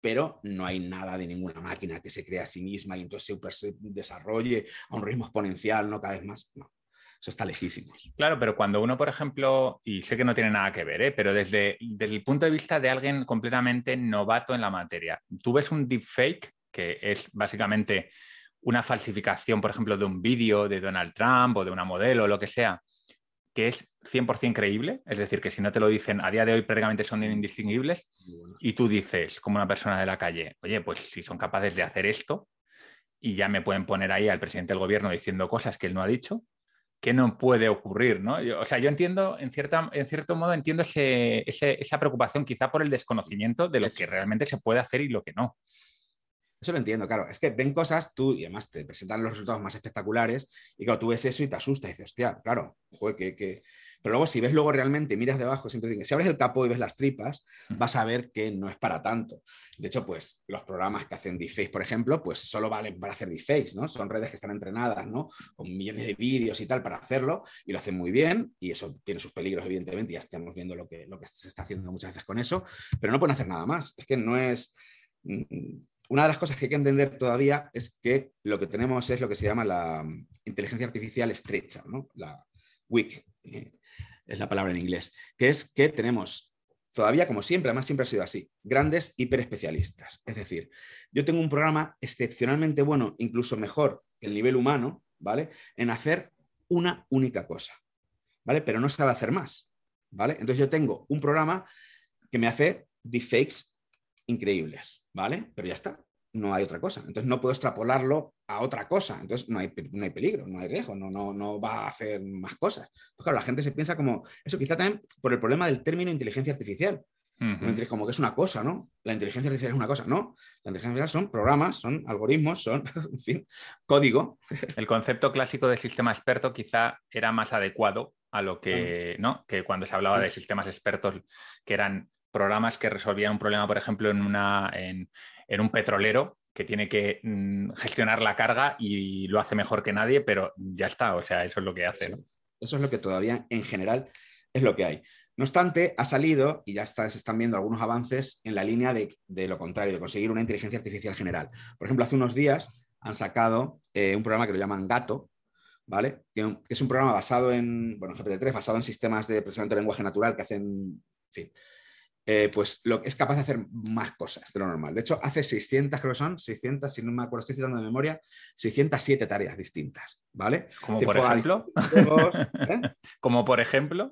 pero no hay nada de ninguna máquina que se crea a sí misma y entonces se desarrolle a un ritmo exponencial, ¿no? Cada vez más, no. Eso está lejísimo. Claro, pero cuando uno, por ejemplo, y sé que no tiene nada que ver, ¿eh? pero desde, desde el punto de vista de alguien completamente novato en la materia, tú ves un deepfake, que es básicamente una falsificación, por ejemplo, de un vídeo de Donald Trump o de una modelo o lo que sea, que es 100% creíble, es decir, que si no te lo dicen a día de hoy prácticamente son indistinguibles, y tú dices, como una persona de la calle, oye, pues si son capaces de hacer esto, y ya me pueden poner ahí al presidente del gobierno diciendo cosas que él no ha dicho, que no puede ocurrir, ¿no? o sea, yo entiendo, en, cierta, en cierto modo, entiendo esa preocupación quizá por el desconocimiento de lo que realmente se puede hacer y lo que no. Eso lo entiendo, claro. Es que ven cosas tú y además te presentan los resultados más espectaculares y claro, tú ves eso y te asustas y dices, hostia, claro, joder, que, Pero luego si ves luego realmente, miras debajo, siempre si abres el capó y ves las tripas, vas a ver que no es para tanto. De hecho, pues los programas que hacen deepfakes, por ejemplo, pues solo valen para hacer deepfakes, ¿no? Son redes que están entrenadas, ¿no? Con millones de vídeos y tal para hacerlo y lo hacen muy bien y eso tiene sus peligros, evidentemente, ya estamos viendo lo que, lo que se está haciendo muchas veces con eso, pero no pueden hacer nada más. Es que no es... Mm, una de las cosas que hay que entender todavía es que lo que tenemos es lo que se llama la inteligencia artificial estrecha, ¿no? la WIC, eh, es la palabra en inglés, que es que tenemos todavía, como siempre, además siempre ha sido así, grandes hiperespecialistas. Es decir, yo tengo un programa excepcionalmente bueno, incluso mejor que el nivel humano, ¿vale? En hacer una única cosa, ¿vale? Pero no sabe hacer más, ¿vale? Entonces yo tengo un programa que me hace deepfakes increíbles, ¿vale? Pero ya está, no hay otra cosa. Entonces no puedo extrapolarlo a otra cosa. Entonces no hay, no hay peligro, no hay riesgo, no, no, no va a hacer más cosas. Entonces, claro, la gente se piensa como, eso quizá también por el problema del término inteligencia artificial. Como que es una cosa, ¿no? La inteligencia artificial es una cosa, no. La inteligencia artificial son programas, son algoritmos, son, en fin, código. El concepto clásico de sistema experto quizá era más adecuado a lo que, ¿no? Que cuando se hablaba de sistemas expertos, que eran programas que resolvían un problema, por ejemplo, en, una, en, un petrolero que tiene que mm, gestionar la carga y lo hace mejor que nadie, pero ya está, o sea, eso es lo que hace. Eso, es lo que todavía en general es lo que hay. No obstante, ha salido y ya está, se están viendo algunos avances en la línea de, lo contrario, de conseguir una inteligencia artificial general. Por ejemplo, hace unos días han sacado eh, un programa que lo llaman Gato, ¿vale? Que, es un programa basado en, bueno, GPT-3, basado en sistemas de procesamiento de lenguaje natural que hacen, en fin, eh, pues lo, es capaz de hacer más cosas de lo normal. De hecho, hace 600, creo que son, 600, si no me acuerdo, estoy citando de memoria, 607 tareas distintas, ¿vale? Como por ejemplo. ¿eh? Como por ejemplo.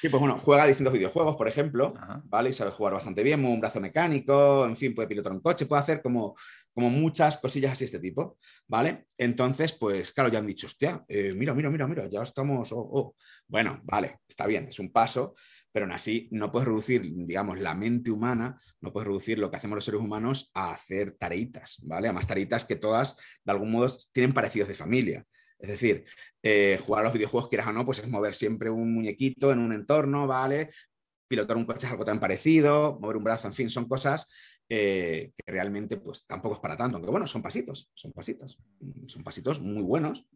sí, pues bueno, juega distintos videojuegos, por ejemplo, ¿vale? Y sabe jugar bastante bien, un brazo mecánico, en fin, puede pilotar un coche, puede hacer como, como muchas cosillas así de este tipo, ¿vale? Entonces, pues claro, ya han dicho, hostia, eh, mira, mira, mira, mira, ya estamos, oh, oh. bueno, vale, está bien, es un paso pero aún así no puedes reducir, digamos, la mente humana, no puedes reducir lo que hacemos los seres humanos a hacer tareitas, ¿vale? Además, tareitas que todas, de algún modo, tienen parecidos de familia. Es decir, eh, jugar a los videojuegos, quieras o no, pues es mover siempre un muñequito en un entorno, ¿vale? Pilotar un coche algo tan parecido, mover un brazo, en fin, son cosas eh, que realmente pues tampoco es para tanto, aunque bueno, son pasitos, son pasitos, son pasitos muy buenos,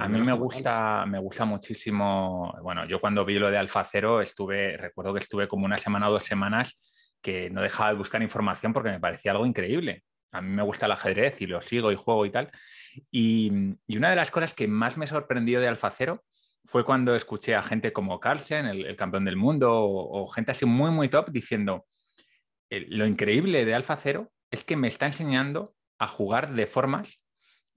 a mí me gusta, me gusta muchísimo. Bueno, yo cuando vi lo de Alfa Cero, estuve, recuerdo que estuve como una semana o dos semanas que no dejaba de buscar información porque me parecía algo increíble. A mí me gusta el ajedrez y lo sigo y juego y tal. Y, una de las cosas que más me sorprendió de Alfa Cero fue cuando escuché a gente como Carlsen, el, campeón del mundo, o, gente así muy, muy top, diciendo, eh, lo increíble de Alfa Cero es que me está enseñando a jugar de formas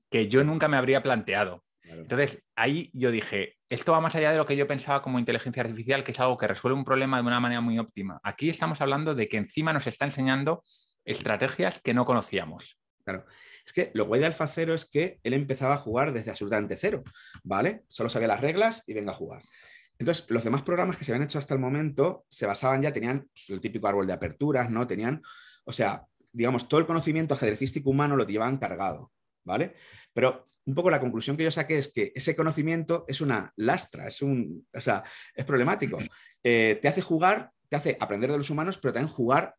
que yo nunca me habría planteado. Entonces, ahí yo dije, esto va más allá de lo que yo pensaba como inteligencia artificial, que es algo que resuelve un problema de una manera muy óptima. Aquí estamos hablando de que encima nos está enseñando estrategias que no conocíamos. Claro. Es que lo guay de Alfa Cero es que él empezaba a jugar desde absolutamente cero, ¿vale? Solo sabía las reglas y venga a jugar. Entonces, los demás programas que se habían hecho hasta el momento se basaban ya, tenían el típico árbol de aperturas, ¿no? Tenían, o sea, digamos, todo el conocimiento ajedrecístico humano lo llevaban cargado, ¿vale? Pero un poco la conclusión que yo saqué es que ese conocimiento es una lastra, es un, o sea, es problemático. Eh, te hace jugar, te hace aprender de los humanos, pero también jugar,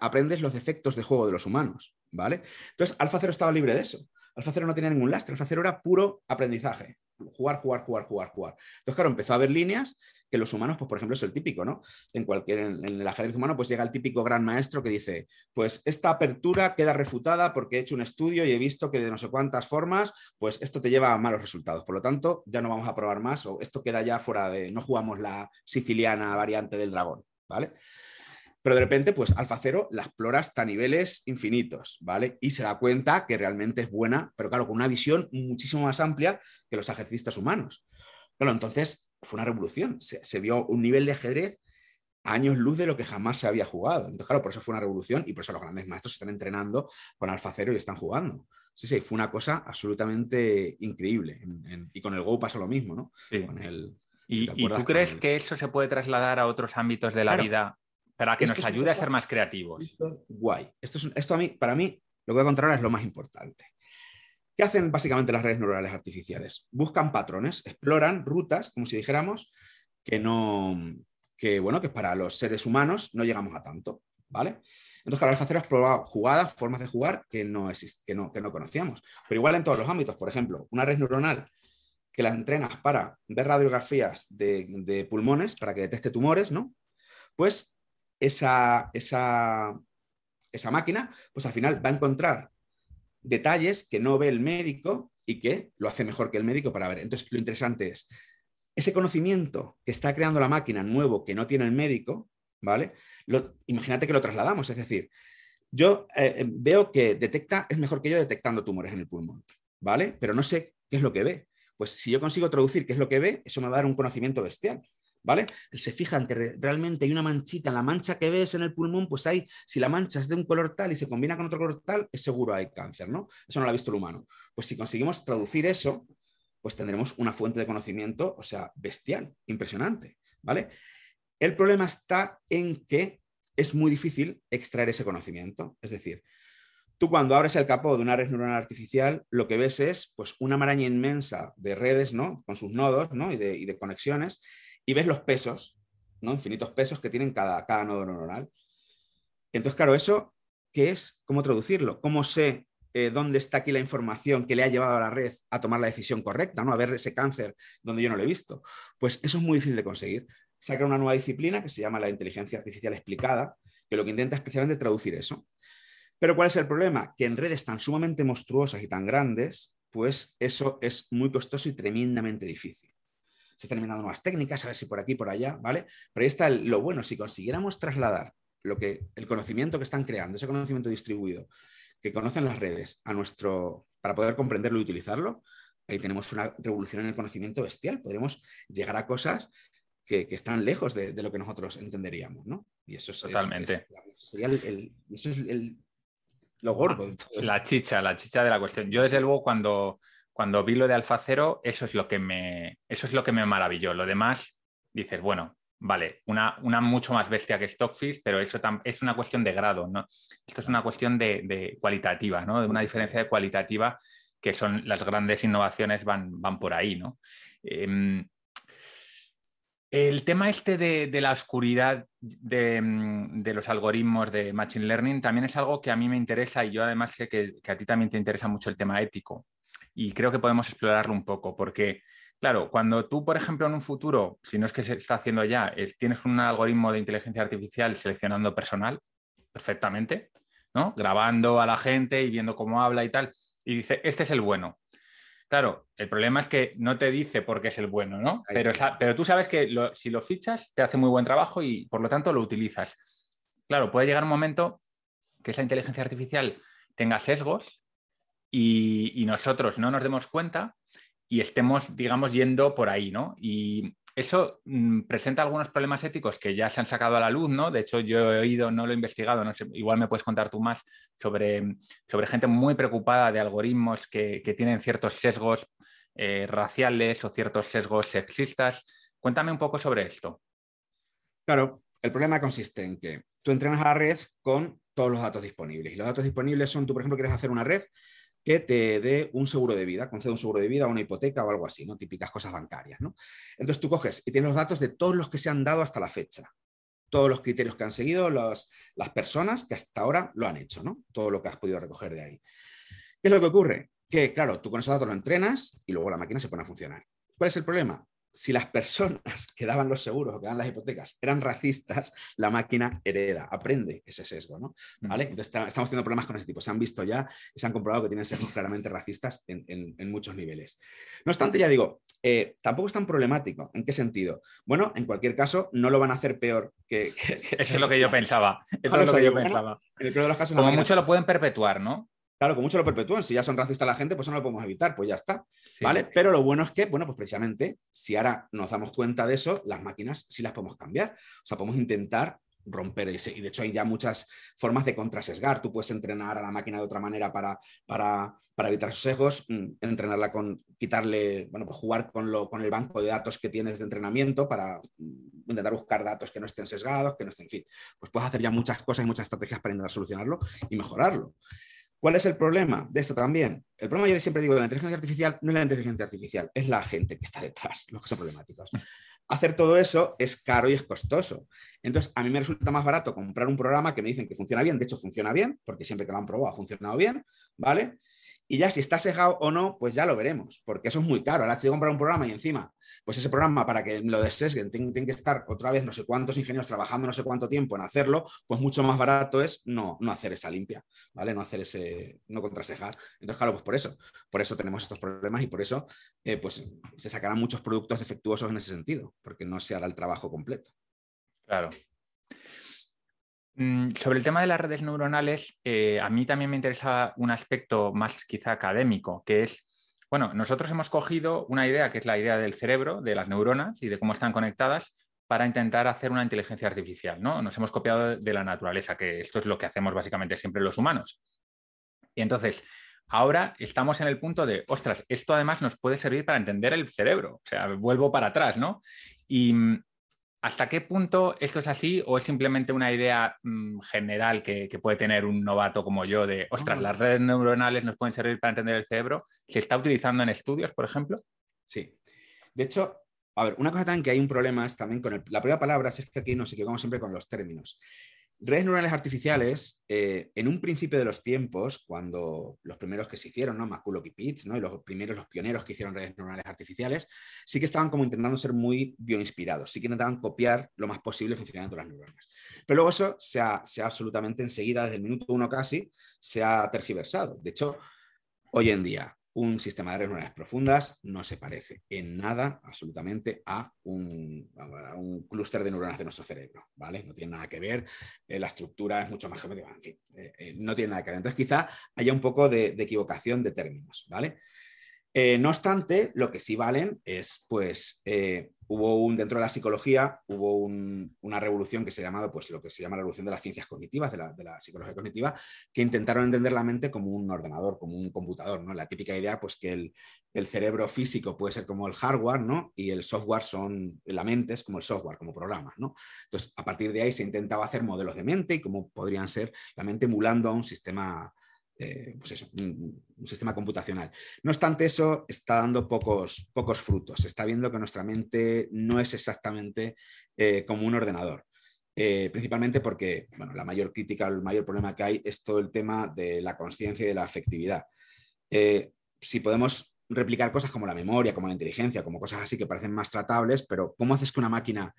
aprendes los defectos de juego de los humanos, ¿vale? Entonces, Alfa Cero estaba libre de eso. Alfa Cero no tenía ningún lastre, Alfa Cero era puro aprendizaje. Jugar, jugar, jugar, jugar, jugar. Entonces, claro, empezó a haber líneas que los humanos, pues por ejemplo, es el típico, ¿no? En cualquier, en, el ajedrez humano, pues llega el típico gran maestro que dice, pues esta apertura queda refutada porque he hecho un estudio y he visto que de no sé cuántas formas, pues esto te lleva a malos resultados. Por lo tanto, ya no vamos a probar más o esto queda ya fuera de, no jugamos la siciliana variante del dragón, ¿vale? Pero de repente, pues Alfa Cero la explora hasta niveles infinitos, ¿vale? Y se da cuenta que realmente es buena, pero claro, con una visión muchísimo más amplia que los ejercistas humanos. Bueno, entonces fue una revolución. Se, vio un nivel de ajedrez años luz de lo que jamás se había jugado. Entonces, claro, por eso fue una revolución y por eso los grandes maestros se están entrenando con Alfa Cero y están jugando. Sí, sí, fue una cosa absolutamente increíble. y con el Go pasa lo mismo, ¿no? ¿Y, tú crees que eso se puede trasladar a otros ámbitos de la vida para que nos ayude a ser más creativos? guay. Esto, es, esto a mí, para mí, lo que voy a contar ahora es lo más importante. ¿Qué hacen básicamente las redes neurales artificiales? Buscan patrones, exploran rutas, como si dijéramos, que no, que bueno, que para los seres humanos no llegamos a tanto, ¿vale? Entonces, cada vez hacer jugadas, formas de jugar que no, que, no, que no conocíamos. Pero igual en todos los ámbitos, por ejemplo, una red neuronal que la entrenas para ver radiografías de, de pulmones, para que detecte tumores, ¿no? Pues esa, esa, esa máquina, pues al final va a encontrar detalles que no ve el médico y que lo hace mejor que el médico para ver. Entonces, lo interesante es, ese conocimiento que está creando la máquina nuevo que no tiene el médico, ¿vale? imagínate que lo trasladamos, es decir, yo eh, eh, veo que detecta, es mejor que yo detectando tumores en el pulmón, ¿vale? Pero no sé qué es lo que ve. Pues si yo consigo traducir qué es lo que ve, eso me va a dar un conocimiento bestial. ¿Vale? Se fija en que realmente hay una manchita, la mancha que ves en el pulmón, pues hay, si la mancha es de un color tal y se combina con otro color tal, es seguro hay cáncer, ¿no? Eso no lo ha visto el humano. Pues si conseguimos traducir eso, pues tendremos una fuente de conocimiento, o sea, bestial, impresionante, ¿vale? El problema está en que es muy difícil extraer ese conocimiento. Es decir, tú cuando abres el capó de una red neuronal artificial, lo que ves es pues, una maraña inmensa de redes, ¿no? Con sus nodos y, de, conexiones, y ves los pesos, ¿no? Infinitos pesos que tienen cada, cada nodo neuronal. Entonces, claro, eso, ¿qué es? ¿Cómo traducirlo? ¿Cómo sé eh, dónde está aquí la información que le ha llevado a la red a tomar la decisión correcta, ¿no? A ver ese cáncer donde yo no lo he visto. Pues eso es muy difícil de conseguir saca una nueva disciplina que se llama la inteligencia artificial explicada, que lo que intenta es precisamente traducir eso. Pero ¿cuál es el problema? Que en redes tan sumamente monstruosas y tan grandes, pues eso es muy costoso y tremendamente difícil. Se están inventando nuevas técnicas, a ver si por aquí, por allá, ¿vale? Pero ahí está lo bueno, si consiguiéramos trasladar lo que, el conocimiento que están creando, ese conocimiento distribuido, que conocen las redes, a nuestro, para poder comprenderlo y utilizarlo, ahí tenemos una revolución en el conocimiento bestial. Podremos llegar a cosas que, están lejos de, lo que nosotros entenderíamos, ¿no? Y eso es, Totalmente. sería eso es lo gordo. la chicha, la chicha de la cuestión. Yo, desde luego, cuando, cuando vi lo de Alfa Cero, eso es lo que me, eso es lo que me maravilló. Lo demás, dices, bueno, vale, una, una mucho más bestia que Stockfish, pero eso es una cuestión de grado, ¿no? Esto es una cuestión de, cualitativa, ¿no? De una diferencia de cualitativa que son las grandes innovaciones van, van por ahí, ¿no? Em, el tema este de, la oscuridad mm, de, los algoritmos de Machine Learning también es algo que a mí me interesa y yo además sé que, a ti también te interesa mucho el tema ético y creo que podemos explorarlo un poco porque, claro, cuando tú, por ejemplo, en un futuro, si no es que se está haciendo ya, tienes un algoritmo de inteligencia artificial seleccionando personal perfectamente, ¿no? Grabando a la gente y viendo cómo habla y tal, y dice, este es el bueno, Claro, el problema es que no te dice por qué es el bueno, ¿no? Pero, pero, tú sabes que si lo fichas, te hace muy buen trabajo y por lo tanto lo utilizas. Claro, puede llegar un momento que esa inteligencia artificial tenga sesgos y, nosotros no nos demos cuenta y estemos, digamos, yendo por ahí, ¿no? Y eso mm, presenta algunos problemas éticos que ya se han sacado a la luz, ¿no? De hecho, yo he oído, no lo he investigado, no igual me puedes contar tú más sobre, sobre gente muy preocupada de algoritmos que, tienen ciertos sesgos eh, raciales o ciertos sesgos sexistas. Cuéntame un poco sobre esto. Claro, el problema consiste en que tú entrenas a la red con todos los datos disponibles. Y los datos disponibles son, tú por ejemplo quieres hacer una red que te dé un seguro de vida, concede un seguro de vida, una hipoteca o algo así, ¿no? Típicas cosas bancarias, ¿no? Entonces tú coges y tienes los datos de todos los que se han dado hasta la fecha, todos los criterios que han seguido las personas que hasta ahora lo han hecho, ¿no? Todo lo que has podido recoger de ahí. ¿Qué es lo que ocurre? Que, claro, tú con esos datos lo entrenas y luego la máquina se pone a funcionar. ¿Cuál es el problema? Si las personas que daban los seguros o que daban las hipotecas eran racistas, la máquina hereda, aprende ese sesgo, ¿no? ¿Vale? Entonces estamos teniendo problemas con ese tipo. Se han visto ya y se han comprobado que tienen sesgos claramente racistas en, muchos niveles. No obstante, ya digo, eh, tampoco es tan problemático. ¿En qué sentido? Bueno, en cualquier caso, no lo van a hacer peor que... Eso es lo que yo pensaba. Eso es lo que yo pensaba. En el peor de los casos, Como mucho lo pueden perpetuar, ¿no? Claro, con mucho lo perpetúan. Si ya son racistas la gente, pues eso no lo podemos evitar, pues ya está. ¿Vale? Pero lo bueno es que, bueno, pues precisamente, si ahora nos damos cuenta de eso, las máquinas sí las podemos cambiar. O sea, podemos intentar romper ese. Y de hecho hay ya muchas formas de contrasesgar. Tú puedes entrenar a la máquina de otra manera para, para, evitar esos sesgos, mm, entrenarla con quitarle, bueno, pues jugar con, lo, con el banco de datos que tienes de entrenamiento para mm, intentar buscar datos que no estén sesgados, que no estén, en fin. Pues puedes hacer ya muchas cosas y muchas estrategias para intentar solucionarlo y mejorarlo. ¿Cuál es el problema de esto también? El problema, yo siempre digo, de la inteligencia artificial no es la inteligencia artificial, es la gente que está detrás, los que son problemáticos. Hacer todo eso es caro y es costoso. Entonces, a mí me resulta más barato comprar un programa que me dicen que funciona bien, de hecho funciona bien, porque siempre que lo han probado ha funcionado bien, ¿vale? Y ya si está sesgado o no, pues ya lo veremos, porque eso es muy caro. Ahora, si comprar un programa y encima, pues ese programa para que lo desesguen, tiene, que estar otra vez no sé cuántos ingenieros trabajando no sé cuánto tiempo en hacerlo, pues mucho más barato es no, no hacer esa limpia, ¿vale? No hacer ese, no contrasejar. Entonces, claro, pues por eso, por eso tenemos estos problemas y por eso, eh, pues se sacarán muchos productos defectuosos en ese sentido, porque no se hará el trabajo completo. Claro, sobre el tema de las redes neuronales, eh, a mí también me interesa un aspecto más quizá académico, que es, bueno, nosotros hemos cogido una idea que es la idea del cerebro, de las neuronas y de cómo están conectadas para intentar hacer una inteligencia artificial, ¿no? Nos hemos copiado de la naturaleza, que esto es lo que hacemos básicamente siempre los humanos. Y entonces, ahora estamos en el punto de, ostras, esto además nos puede servir para entender el cerebro, o sea, vuelvo para atrás, ¿no? Y mm, ¿Hasta qué punto esto es así o es simplemente una idea mm, general que, puede tener un novato como yo de, ostras, las redes neuronales nos pueden servir para entender el cerebro? ¿Se está utilizando en estudios, por ejemplo? Sí. De hecho, a ver, una cosa también que hay un problema es también con la primera palabra, es que aquí nos equivocamos siempre con los términos. Redes neuronales artificiales, eh, en un principio de los tiempos, cuando los primeros que se hicieron, ¿no? McCulloch y Pitts, ¿no? y los primeros, los pioneros que hicieron redes neuronales artificiales, sí que estaban como intentando ser muy bioinspirados, sí que intentaban copiar lo más posible el funcionamiento de las neuronas. Pero luego eso se ha, se ha absolutamente enseguida, desde el minuto uno casi, se ha tergiversado. De hecho, hoy en día, un sistema de redes neuronales profundas no se parece en nada absolutamente a un, clúster de neuronas de nuestro cerebro, ¿vale? No tiene nada que ver, eh, la estructura es mucho más geométrica, en fin, eh, eh, no tiene nada que ver. Entonces quizá haya un poco de, de equivocación de términos, ¿vale? Eh, no obstante, lo que sí valen es, pues, eh, hubo un, dentro de la psicología, hubo una revolución que se ha llamado, pues, lo que se llama la revolución de las ciencias cognitivas, de la, psicología cognitiva, que intentaron entender la mente como un ordenador, como un computador, ¿no? La típica idea, pues, que el, cerebro físico puede ser como el hardware, ¿no? Y el software son, la mente es como el software, como programas, ¿no? Entonces, a partir de ahí se intentaba hacer modelos de mente y cómo podrían ser la mente emulando a un sistema eh, pues eso, un, sistema computacional. No obstante, eso está dando pocos, pocos frutos. Se está viendo que nuestra mente no es exactamente eh, como un ordenador. Eh, principalmente porque bueno, la mayor crítica, el mayor problema que hay es todo el tema de la conciencia y de la afectividad. si podemos replicar cosas como la memoria, como la inteligencia, como cosas así que parecen más tratables, pero ¿cómo haces que una máquina,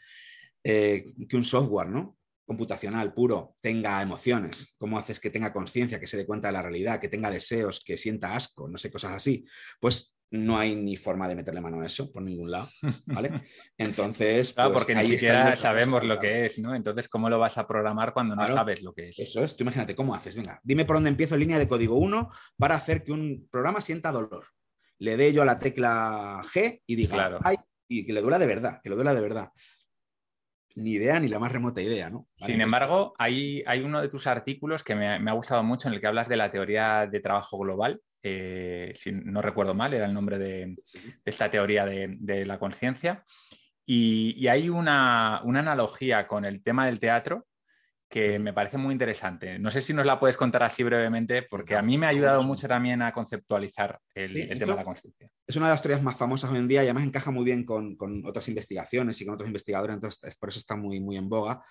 que un software, ¿no? Computacional puro tenga emociones, cómo haces que tenga conciencia, que se dé cuenta de la realidad, que tenga deseos, que sienta asco, no sé, cosas así, pues no hay ni forma de meterle mano a eso por ningún lado, ¿vale? Entonces, claro, pues porque ni siquiera sabemos lo que es, ¿no? Entonces, ¿cómo lo vas a programar cuando no sabes lo que es? Eso es, tú imagínate cómo haces, venga, dime por dónde empiezo en línea de código 1 para hacer que un programa sienta dolor. Le dé yo a la tecla G y diga, ay, y que le duela de verdad, que le duela de verdad ni idea ni la más remota idea, ¿no? Sin embargo, hay, hay, uno de tus artículos que me, ha gustado mucho en el que hablas de la teoría de trabajo global. Eh, si no recuerdo mal, era el nombre de, esta teoría de, la conciencia. Y, hay una, una, analogía con el tema del teatro que me parece muy interesante. No sé si nos la puedes contar así brevemente, porque a mí me ha ayudado mucho también a conceptualizar el, tema de la conciencia. Es una de las teorías más famosas hoy en día y además encaja muy bien con, otras investigaciones y con otros investigadores, entonces por eso está muy, muy en boga.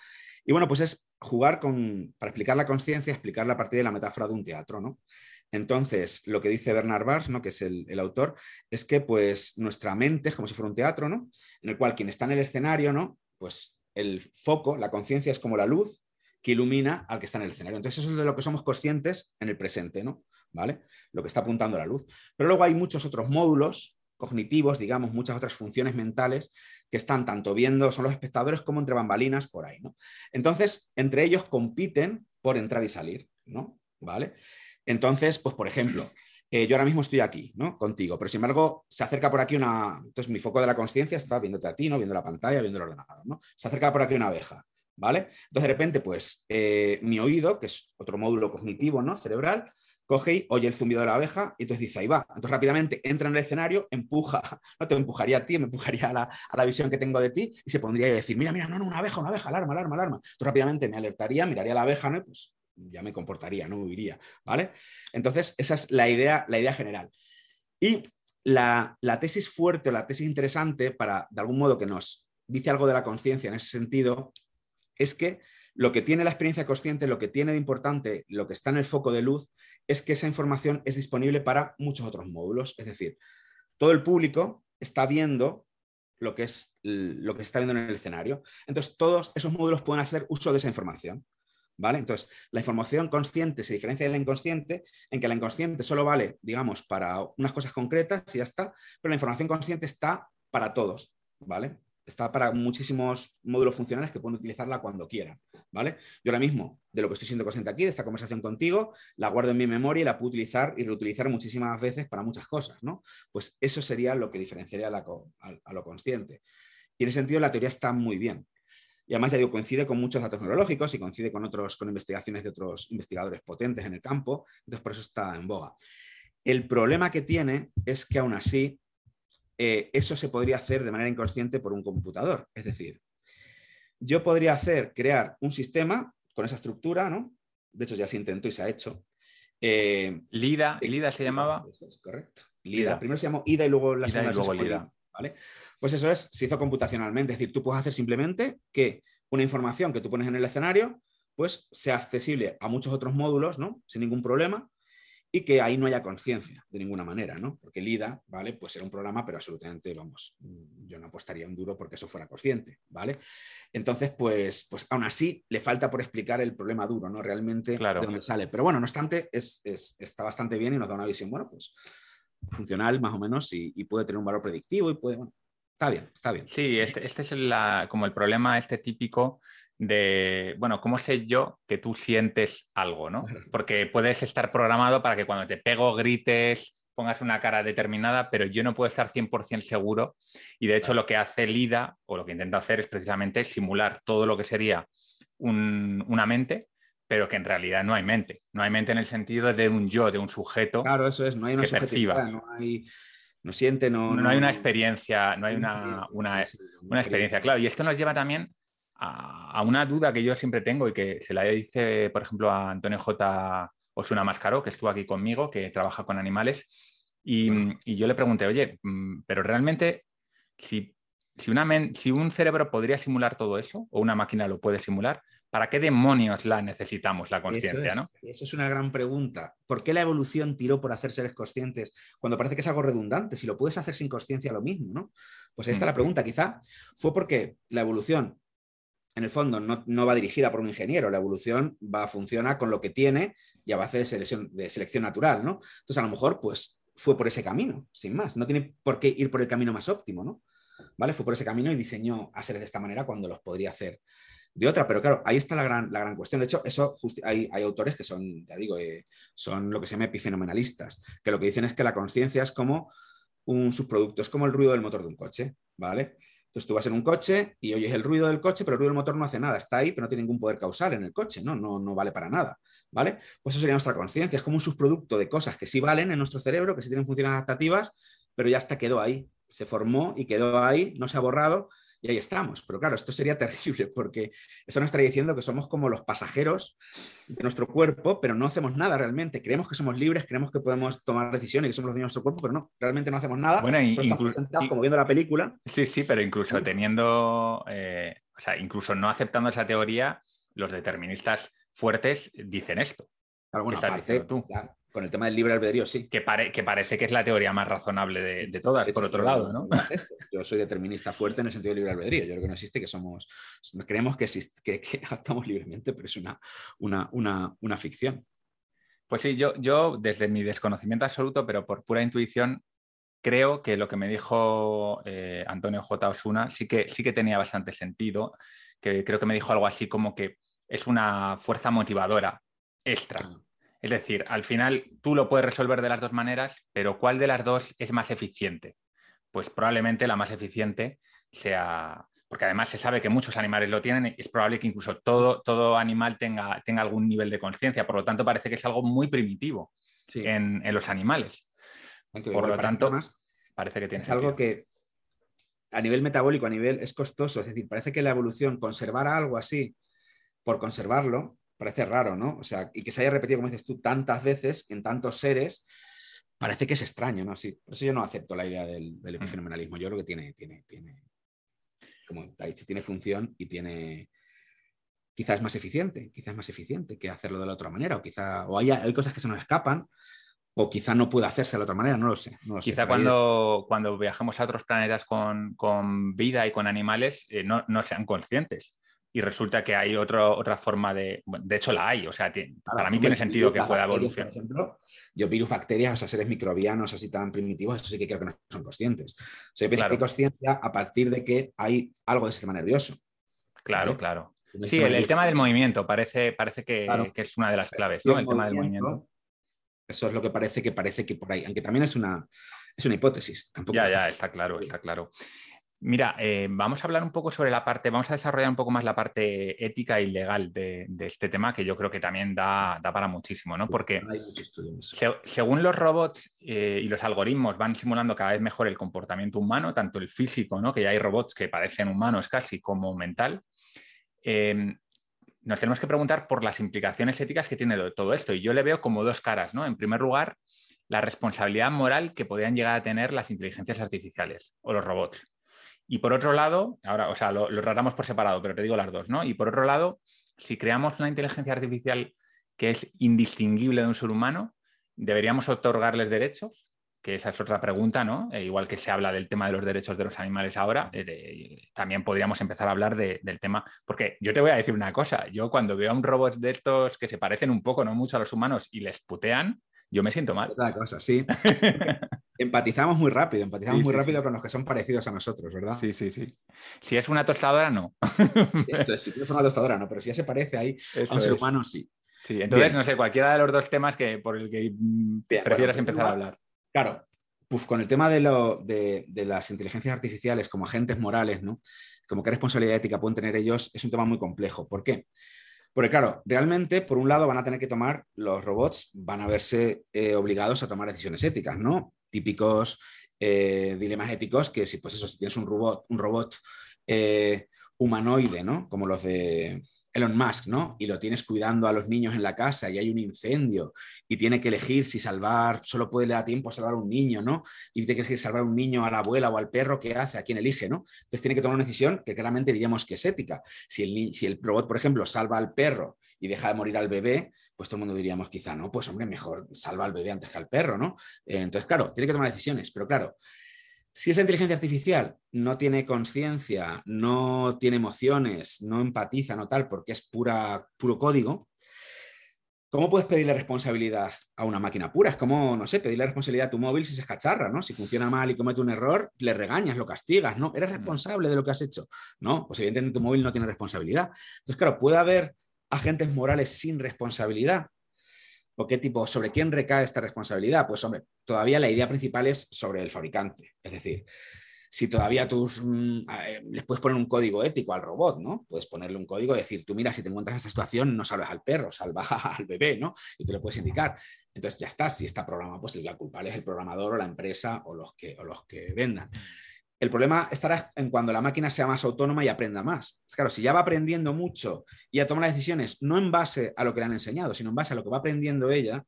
Y bueno, pues es jugar con, para explicar la conciencia, explicarla a partir de la metáfora de un teatro, ¿no? Entonces, lo que dice Bernard Bars, ¿no? que es el, el, autor, es que pues nuestra mente es como si fuera un teatro, ¿no? En el cual quien está en el escenario, ¿no? Pues el foco, la conciencia es como la luz que ilumina al que está en el escenario. Entonces, eso es de lo que somos conscientes en el presente, ¿no? ¿Vale? Lo que está apuntando la luz. Pero luego hay muchos otros módulos cognitivos, digamos, muchas otras funciones mentales que están tanto viendo, son los espectadores como entre bambalinas por ahí, ¿no? Entonces, entre ellos compiten por entrar y salir, ¿no? ¿Vale? Entonces, pues, por ejemplo, eh, yo ahora mismo estoy aquí, ¿no? Contigo, pero sin embargo, se acerca por aquí una. Entonces, mi foco de la conciencia está viéndote a ti, ¿no? Viendo la pantalla, viendo el ordenador, ¿no? Se acerca por aquí una abeja. ¿Vale? Entonces, de repente, pues eh, mi oído, que es otro módulo cognitivo, ¿no? Cerebral, coge y oye el zumbido de la abeja y entonces dice, ahí va. Entonces rápidamente entra en el escenario, empuja, no te empujaría a ti, me empujaría a la, visión que tengo de ti y se pondría a decir, mira, mira, no, no, una abeja, una abeja, alarma, alarma, alarma. Entonces rápidamente me alertaría, miraría a la abeja, ¿no? pues ya me comportaría, no huiría, ¿vale? Entonces esa es la idea, la idea general. Y la, la tesis fuerte, la tesis interesante para, de algún modo, que nos dice algo de la conciencia en ese sentido, es que lo que tiene la experiencia consciente, lo que tiene de importante, lo que está en el foco de luz, es que esa información es disponible para muchos otros módulos. Es decir, todo el público está viendo lo que, es, lo que se está viendo en el escenario. Entonces, todos esos módulos pueden hacer uso de esa información. ¿Vale? Entonces, la información consciente se diferencia de la inconsciente en que la inconsciente solo vale, digamos, para unas cosas concretas y ya está, pero la información consciente está para todos, ¿vale? Está para muchísimos módulos funcionales que pueden utilizarla cuando quieran, ¿vale? Yo ahora mismo, de lo que estoy siendo consciente aquí, de esta conversación contigo, la guardo en mi memoria y la puedo utilizar y reutilizar muchísimas veces para muchas cosas, ¿no? Pues eso sería lo que diferenciaría a, lo consciente. Y en ese sentido la teoría está muy bien. Y además, ya digo, coincide con muchos datos neurológicos y coincide con, otros, con investigaciones de otros investigadores potentes en el campo, entonces por eso está en boga. El problema que tiene es que aún así eh, eso se podría hacer de manera inconsciente por un computador. Es decir, yo podría hacer, crear un sistema con esa estructura, ¿no? De hecho, ya se intentó y se ha hecho. Eh, Lida, Lida se llamaba. correcto. Lida. Primero se llamó IDA y luego la segunda luego Lida. ¿vale? Pues eso es, se hizo computacionalmente. Es decir, tú puedes hacer simplemente que una información que tú pones en el escenario, pues sea accesible a muchos otros módulos, ¿no? Sin ningún problema y que ahí no haya conciencia de ninguna manera, ¿no? Porque el IDA, ¿vale? Pues era un programa, pero absolutamente, vamos, yo no apostaría un duro porque eso fuera consciente, ¿vale? Entonces, pues, pues aún así le falta por explicar el problema duro, ¿no? Realmente de dónde sale. Pero bueno, no obstante, es, está bastante bien y nos da una visión, bueno, pues funcional más o menos y, puede tener un valor predictivo y puede, bueno, está bien, está bien. Sí, este, este es como el problema este típico de, bueno, ¿cómo sé yo que tú sientes algo, no? Porque puedes estar programado para que cuando te pego grites, pongas una cara determinada, pero yo no puedo estar 100% seguro. Y de hecho lo que hace LIDA, o lo que intenta hacer, es precisamente simular todo lo que sería una mente, pero que en realidad no hay mente. No hay mente en el sentido de un yo, de un sujeto. Claro, eso es, no hay una subjetividad, no hay... No siente, no, no, hay una experiencia, no hay una, una, una experiencia, claro. Y esto nos lleva también a, una duda que yo siempre tengo y que se la dice, por ejemplo, a Antonio J. Osuna Mascaro, que estuvo aquí conmigo, que trabaja con animales, y, yo le pregunté, oye, mm, pero realmente, si, si, una si un cerebro podría simular todo eso, o una máquina lo puede simular, ¿para qué demonios la necesitamos, la conciencia? Eso, eso, es una gran pregunta. ¿Por qué la evolución tiró por hacer seres conscientes cuando parece que es algo redundante? Si lo puedes hacer sin conciencia, lo mismo, ¿no? Pues ahí está mm. la pregunta. Quizá fue porque la evolución en el fondo no, va dirigida por un ingeniero, la evolución va, funciona con lo que tiene y a base de selección, de selección natural, ¿no? Entonces, a lo mejor, pues, fue por ese camino, sin más. No tiene por qué ir por el camino más óptimo, ¿no? ¿Vale? Fue por ese camino y diseñó a ser de esta manera cuando los podría hacer de otra. Pero claro, ahí está la gran, la gran cuestión. De hecho, eso hay, hay, autores que son, ya digo, eh, son lo que se llama epifenomenalistas, que lo que dicen es que la conciencia es como un subproducto, es como el ruido del motor de un coche, ¿vale? Entonces tú vas en un coche y oyes el ruido del coche, pero el ruido del motor no hace nada, está ahí, pero no tiene ningún poder causal en el coche, ¿no? No, no vale para nada, ¿vale? Pues eso sería nuestra conciencia, es como un subproducto de cosas que sí valen en nuestro cerebro, que sí tienen funciones adaptativas, pero ya hasta quedó ahí, se formó y quedó ahí, no se ha borrado y ahí estamos. Pero claro, esto sería terrible porque eso nos está diciendo que somos como los pasajeros de nuestro cuerpo, pero no hacemos nada realmente. Creemos que somos libres, creemos que podemos tomar decisiones y que somos los dueños de nuestro cuerpo, pero no, realmente no hacemos nada. Bueno, y, sentados como viendo la película. Sí, sí, pero incluso teniendo, eh, o sea, incluso no aceptando esa teoría, los deterministas fuertes dicen esto. Alguna parte, tú. Con el tema del libre albedrío, sí. Que, que parece que es la teoría más razonable de, todas, por otro lado, ¿no? Yo soy determinista fuerte en el sentido del libre albedrío. Yo creo que no existe, que somos, creemos que, que, actuamos libremente, pero es una, una, ficción. Pues sí, yo, yo desde mi desconocimiento absoluto, pero por pura intuición, creo que lo que me dijo eh, Antonio J. Osuna sí que, sí que tenía bastante sentido, que creo que me dijo algo así como que es una fuerza motivadora extra. Es decir, al final tú lo puedes resolver de las dos maneras, pero ¿cuál de las dos es más eficiente? Pues probablemente la más eficiente sea, porque además se sabe que muchos animales lo tienen y es probable que incluso todo, todo animal tenga, tenga algún nivel de conciencia, por lo tanto parece que es algo muy primitivo en, los animales. por lo tanto, parece que tiene es algo que a nivel metabólico, a nivel es costoso, es decir, parece que la evolución conservar algo así por conservarlo parece raro, ¿no? O sea, y que se haya repetido, como dices tú, tantas veces en tantos seres, parece que es extraño, ¿no? Sí, por eso yo no acepto la idea del, del mm. epifenomenalismo. Yo creo que tiene, tiene, tiene, como ha dicho, tiene función y tiene, quizás es más eficiente, quizás es más eficiente que hacerlo de la otra manera, o quizá, o hay, hay cosas que se nos escapan, o quizá no puede hacerse de la otra manera, no lo sé. No quizá cuando, cuando viajamos a otros planetas con, vida y con animales, eh, no, no, sean conscientes. Y resulta que hay otro, otra forma de. De hecho, la hay. O sea, para mí tiene sentido que pueda evolucionar. Por ejemplo, yo virus, bacterias, o sea, seres microbianos así tan primitivos, eso sí que creo que no son conscientes. O sea, yo pienso que hay conciencia a partir de que hay algo de sistema nervioso. Claro, claro. Sí, el, tema del movimiento parece, parece que, es una de las claves, ¿no? El, tema del movimiento. Eso es lo que parece que parece que por ahí, aunque también es una, es una hipótesis. ya, ya, está claro, está claro. Mira, eh, vamos a hablar un poco sobre la parte, vamos a desarrollar un poco más la parte ética y legal de, este tema, que yo creo que también da, para muchísimo, ¿no? Porque según los robots eh, y los algoritmos van simulando cada vez mejor el comportamiento humano, tanto el físico, ¿no? Que ya hay robots que parecen humanos casi como mental. Em, nos tenemos que preguntar por las implicaciones éticas que tiene todo esto. Y yo le veo como dos caras, ¿no? En primer lugar, la responsabilidad moral que podrían llegar a tener las inteligencias artificiales o los robots. Y por otro lado, ahora, o sea, lo, lo tratamos por separado, pero te digo las dos, ¿no? Y por otro lado, si creamos una inteligencia artificial que es indistinguible de un ser humano, ¿deberíamos otorgarles derechos? que esa es otra pregunta, ¿no? Eh, igual que se habla del tema de los derechos de los animales ahora, eh, también podríamos empezar a hablar del tema, porque yo te voy a decir una cosa, yo cuando veo a un robot de estos que se parecen un poco, no mucho a los humanos, y les putean, yo me siento mal. Otra cosa, sí. empatizamos muy rápido, empatizamos muy rápido con los que son parecidos a nosotros, ¿verdad? Sí, sí, sí. Si es una tostadora, no. si es una tostadora, no, pero si ya se parece ahí a un ser humano, sí. Sí, entonces, no sé, cualquiera de los dos temas que por el que mm, prefieras empezar a hablar. Claro, pues con el tema de, las inteligencias artificiales como agentes morales, ¿no? Como qué responsabilidad ética pueden tener ellos, es un tema muy complejo. ¿Por qué? Porque claro, realmente, por un lado, van a tener que tomar, los robots van a verse eh, obligados a tomar decisiones éticas, ¿no? Típicos eh, dilemas éticos que si, pues eso, si tienes un robot, un robot eh, humanoide, ¿no? Como los de Elon Musk, ¿no? Y lo tienes cuidando a los niños en la casa y hay un incendio y tiene que elegir si salvar, solo puede le dar tiempo a salvar a un niño, ¿no? Y tiene que elegir salvar a un niño, a la abuela o al perro, ¿qué hace? ¿A quién elige, no? Entonces tiene que tomar una decisión que claramente diríamos que es ética. Si el, si el robot, por ejemplo, salva al perro y deja de morir al bebé, pues todo el mundo diríamos quizá, no, pues hombre, mejor salva al bebé antes que al perro, ¿no? Eh, entonces, claro, tiene que tomar decisiones, pero claro, si esa inteligencia artificial no tiene conciencia, no tiene emociones, no empatiza, no tal, porque es pura, puro código, ¿cómo puedes pedirle responsabilidad a una máquina pura? Es como, no sé, pedirle responsabilidad a tu móvil si se escacharra, ¿no? Si funciona mal y comete un error, le regañas, lo castigas, ¿no? Eres mm. responsable de lo que has hecho. No, pues evidentemente tu móvil no tiene responsabilidad. Entonces, claro, puede haber agentes morales sin responsabilidad ¿O qué tipo, sobre quién recae esta responsabilidad? Pues hombre, todavía la idea principal es sobre el fabricante. Es decir, si todavía tú mm, eh, les puedes poner un código ético al robot, ¿no? Puedes ponerle un código y decir, tú mira, si te encuentras en esta situación, no salvas al perro, salva al bebé, ¿no? Y tú le puedes indicar. Entonces ya está, si está programa, pues la culpable es el programador o la empresa o los que, o los que vendan. El problema estará en cuando la máquina sea más autónoma y aprenda más. Claro, si ya va aprendiendo mucho y ya toma las decisiones no en base a lo que le han enseñado, sino en base a lo que va aprendiendo ella,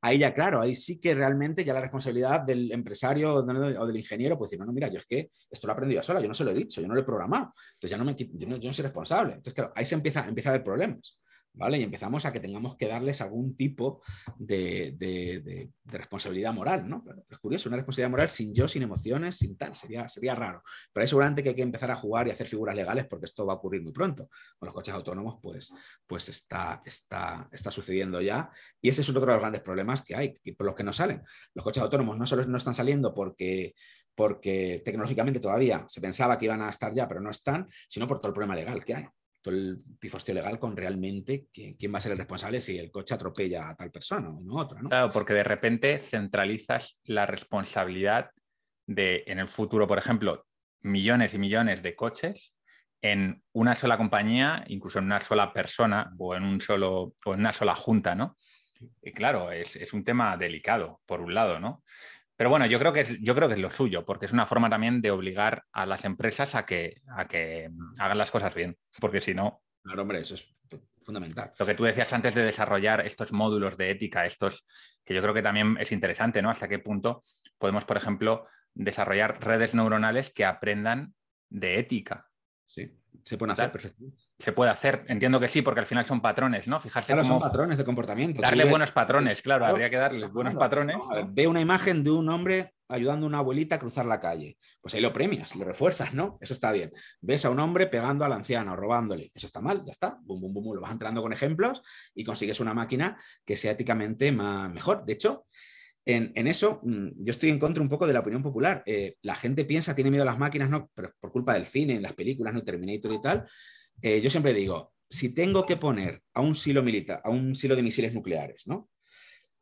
ahí ya, claro, ahí sí que realmente ya la responsabilidad del empresario o del ingeniero puede decir, no, no, mira, yo es que esto lo he aprendido sola, yo no se lo he dicho, yo no lo he programado, entonces ya no me, yo yo no soy responsable. Entonces, claro, ahí se empieza, empieza a haber problemas. Y empezamos a que tengamos que darles algún tipo de, responsabilidad moral, ¿no? es curioso, una responsabilidad moral sin yo, sin emociones, sin tal, sería, raro. Pero ahí seguramente que hay que empezar a jugar y hacer figuras legales porque esto va a ocurrir muy pronto. Con los coches autónomos, pues, pues está, sucediendo ya. Y ese es otro de los grandes problemas que hay, por los que no salen. Los coches autónomos no solo no están saliendo porque tecnológicamente todavía se pensaba que iban a estar ya, pero no están, sino por todo el problema legal que hay todo el pifostio legal con realmente quién va a ser el responsable si el coche atropella a tal persona o no otra. ¿no? Claro, porque de repente centralizas la responsabilidad de, en el futuro, por ejemplo, millones y millones de coches en una sola compañía, incluso en una sola persona o en, un solo, o en una sola junta, ¿no? Y claro, es, es, un tema delicado, por un lado, ¿no? Pero bueno, yo creo, que es, yo creo que es lo suyo, porque es una forma también de obligar a las empresas a que, a que hagan las cosas bien, porque si no... Claro, hombre, eso es fundamental. Lo que tú decías antes de desarrollar estos módulos de ética, estos que yo creo que también es interesante, ¿no? Hasta qué punto podemos, por ejemplo, desarrollar redes neuronales que aprendan de ética. Sí, se pueden hacer perfectamente. Se puede hacer, entiendo que sí, porque al final son patrones, ¿no? Fijarse claro, son patrones de comportamiento. Darle buenos patrones, claro, habría que darle buenos patrones. ve una imagen de un hombre ayudando a una abuelita a cruzar la calle. Pues ahí lo premias, lo refuerzas, ¿no? Eso está bien. Ves a un hombre pegando al anciano, robándole. Eso está mal, ya está. Bum, bum, bum, lo vas entrando con ejemplos y consigues una máquina que sea éticamente más, mejor. De hecho, en, eso, mm, yo estoy en contra un poco de la opinión popular. Eh, la gente piensa, tiene miedo a las máquinas, no, pero por culpa del cine, en las películas, no Terminator y tal. Eh, yo siempre digo, si tengo que poner a un silo militar, a un silo de misiles nucleares, ¿no?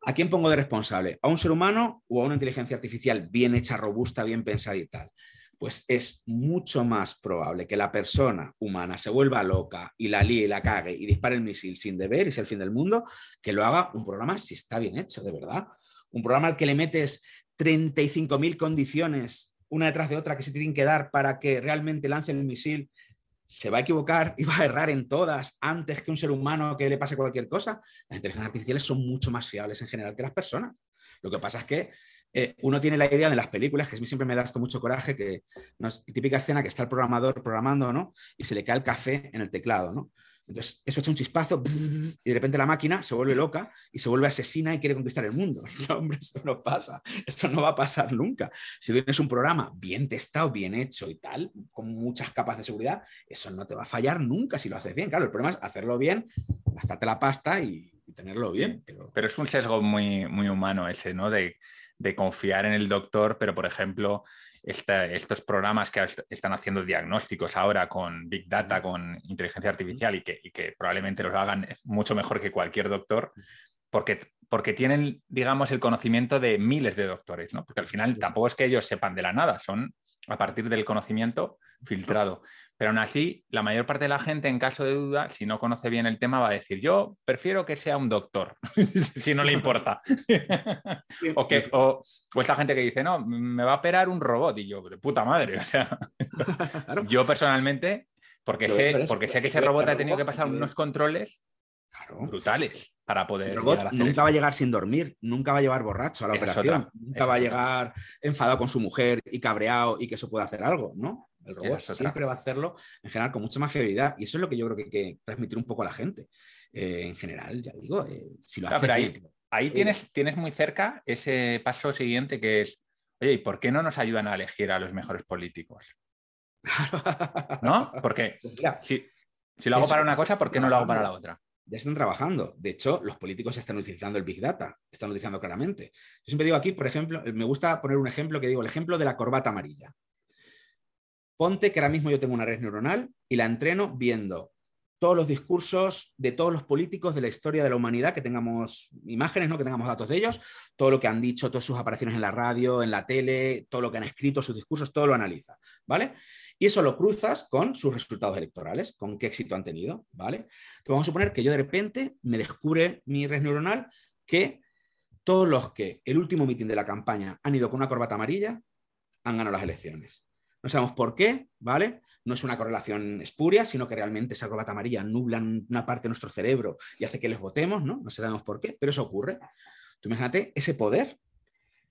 ¿A quién pongo de responsable? ¿A un ser humano o a una inteligencia artificial bien hecha, robusta, bien pensada y tal? Pues es mucho más probable que la persona humana se vuelva loca y la líe y la cague y dispare el misil sin deber y sea el fin del mundo, que lo haga un programa si está bien hecho, de verdad un programa al que le metes 35.000 condiciones una detrás de otra que se tienen que dar para que realmente lance el misil, se va a equivocar y va a errar en todas antes que un ser humano que le pase cualquier cosa. Las inteligencias artificiales son mucho más fiables en general que las personas. Lo que pasa es que eh, uno tiene la idea de las películas, que a mí siempre me da esto mucho coraje, que no es típica escena que está el programador programando, ¿no? Y se le cae el café en el teclado, ¿no? Entonces, eso echa un chispazo y de repente la máquina se vuelve loca y se vuelve asesina y quiere conquistar el mundo. No, hombre, eso no pasa. Esto no va a pasar nunca. Si tienes un programa bien testado, bien hecho y tal, con muchas capas de seguridad, eso no te va a fallar nunca si lo haces bien. Claro, el problema es hacerlo bien, gastarte la pasta y, tenerlo bien. Pero... es un sesgo muy, muy humano ese, ¿no? De confiar en el doctor, pero por ejemplo estos programas que están haciendo diagnósticos ahora con Big Data, con inteligencia artificial y que, probablemente los hagan mucho mejor que cualquier doctor, porque, porque tienen, digamos, el conocimiento de miles de doctores, ¿no? Porque al final tampoco es que ellos sepan de la nada, son a partir del conocimiento filtrado. Pero aún así, la mayor parte de la gente, en caso de duda, si no conoce bien el tema, va a decir, yo prefiero que sea un doctor, si no le importa. o, que, o, esta gente que dice, no, me va a operar un robot. Y yo, de puta madre. O sea, yo personalmente, porque, sé, porque sé que ese robot ha tenido que pasar unos controles brutales para poder. El robot nunca va a llegar sin dormir, nunca va a llevar borracho a la operación, nunca va a llegar enfadado con su mujer y cabreado y que eso pueda hacer algo, ¿no? El robot siempre va a hacerlo en general con mucha más fiabilidad y eso es lo que yo creo que hay que transmitir un poco a la gente. Eh, en general, ya digo, eh, si lo hace ahí, ahí tienes, tienes muy cerca ese paso siguiente que es, oye, ¿y por qué no nos ayudan a elegir a los mejores políticos? ¿No? Porque pues si, si, lo hago para una cosa, ¿por qué no lo hago para la otra? Ya están trabajando. De hecho, los políticos están utilizando el Big Data, están utilizando claramente. Yo siempre digo aquí, por ejemplo, me gusta poner un ejemplo que digo, el ejemplo de la corbata amarilla. Ponte que ahora mismo yo tengo una red neuronal y la entreno viendo todos los discursos de todos los políticos de la historia de la humanidad, que tengamos imágenes, ¿no? que tengamos datos de ellos, todo lo que han dicho, todas sus apariciones en la radio, en la tele, todo lo que han escrito, sus discursos, todo lo analiza, ¿vale? Y eso lo cruzas con sus resultados electorales, con qué éxito han tenido, ¿vale? Vamos a suponer que yo de repente me descubre mi red neuronal que todos los que el último mitin de la campaña han ido con una corbata amarilla han ganado las elecciones. No sabemos por qué, ¿vale? No es una correlación espuria, sino que realmente esa corbata amarilla nubla una parte de nuestro cerebro y hace que les votemos, ¿no? No sabemos por qué, pero eso ocurre. Tú imagínate ese poder.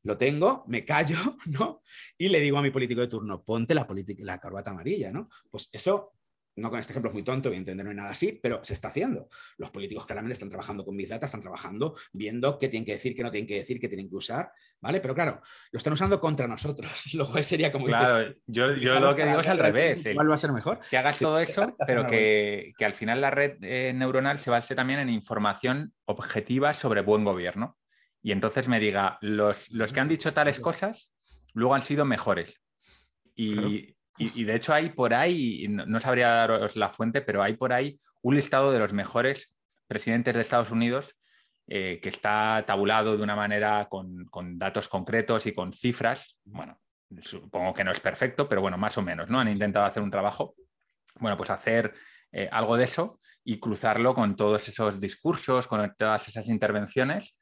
Lo tengo, me callo, ¿no? Y le digo a mi político de turno, ponte la, la corbata amarilla, ¿no? Pues eso no con este ejemplo es muy tonto, evidentemente no hay nada así, pero se está haciendo. Los políticos claramente están trabajando con Big Data, están trabajando viendo qué tienen que decir, qué no tienen que decir, qué tienen que usar, ¿vale? Pero claro, lo están usando contra nosotros. Luego sería como claro, yo, yo lo que digo es al revés. ¿Cuál va a ser mejor? Que hagas todo eso, pero que, que, al final la red eh, neuronal se base también en información objetiva sobre buen gobierno. Y entonces me diga, los, los que han dicho tales cosas luego han sido mejores. Y, y, de hecho hay por ahí, no, sabría daros la fuente, pero hay por ahí un listado de los mejores presidentes de Estados Unidos eh, que está tabulado de una manera con, datos concretos y con cifras. Bueno, supongo que no es perfecto, pero bueno, más o menos, ¿no? Han intentado hacer un trabajo. Bueno, pues hacer eh, algo de eso y cruzarlo con todos esos discursos, con todas esas intervenciones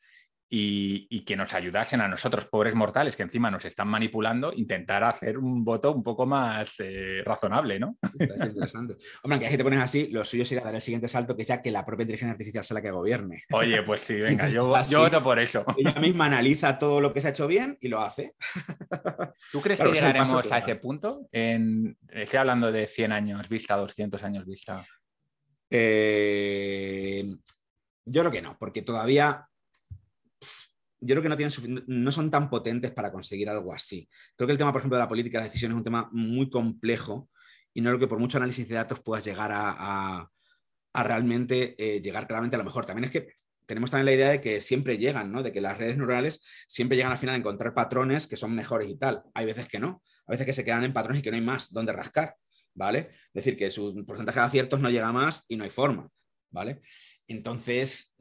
y, que nos ayudasen a nosotros, pobres mortales, que encima nos están manipulando, intentar hacer un voto un poco más eh, razonable, ¿no? Es interesante. Hombre, aunque aquí te pones así, lo suyo sería dar el siguiente salto, que ya que la propia inteligencia artificial sea la que gobierne. Oye, pues sí, venga, yo, voto por eso. Ella misma analiza todo lo que se ha hecho bien y lo hace. ¿Tú crees que llegaremos a ese punto? En, estoy hablando de 100 años vista, 200 años vista. Eh, yo creo que no, porque todavía yo creo que no, tienen no son tan potentes para conseguir algo así. Creo que el tema, por ejemplo, de la política de la decisión es un tema muy complejo y no creo que por mucho análisis de datos puedas llegar a, realmente eh, llegar claramente a lo mejor. También es que tenemos también la idea de que siempre llegan, ¿no? De que las redes neuronales siempre llegan al final a encontrar patrones que son mejores y tal. Hay veces que no. A veces que se quedan en patrones y que no hay más donde rascar, ¿vale? Es decir, que su porcentaje de aciertos no llega más y no hay forma, ¿vale? Entonces,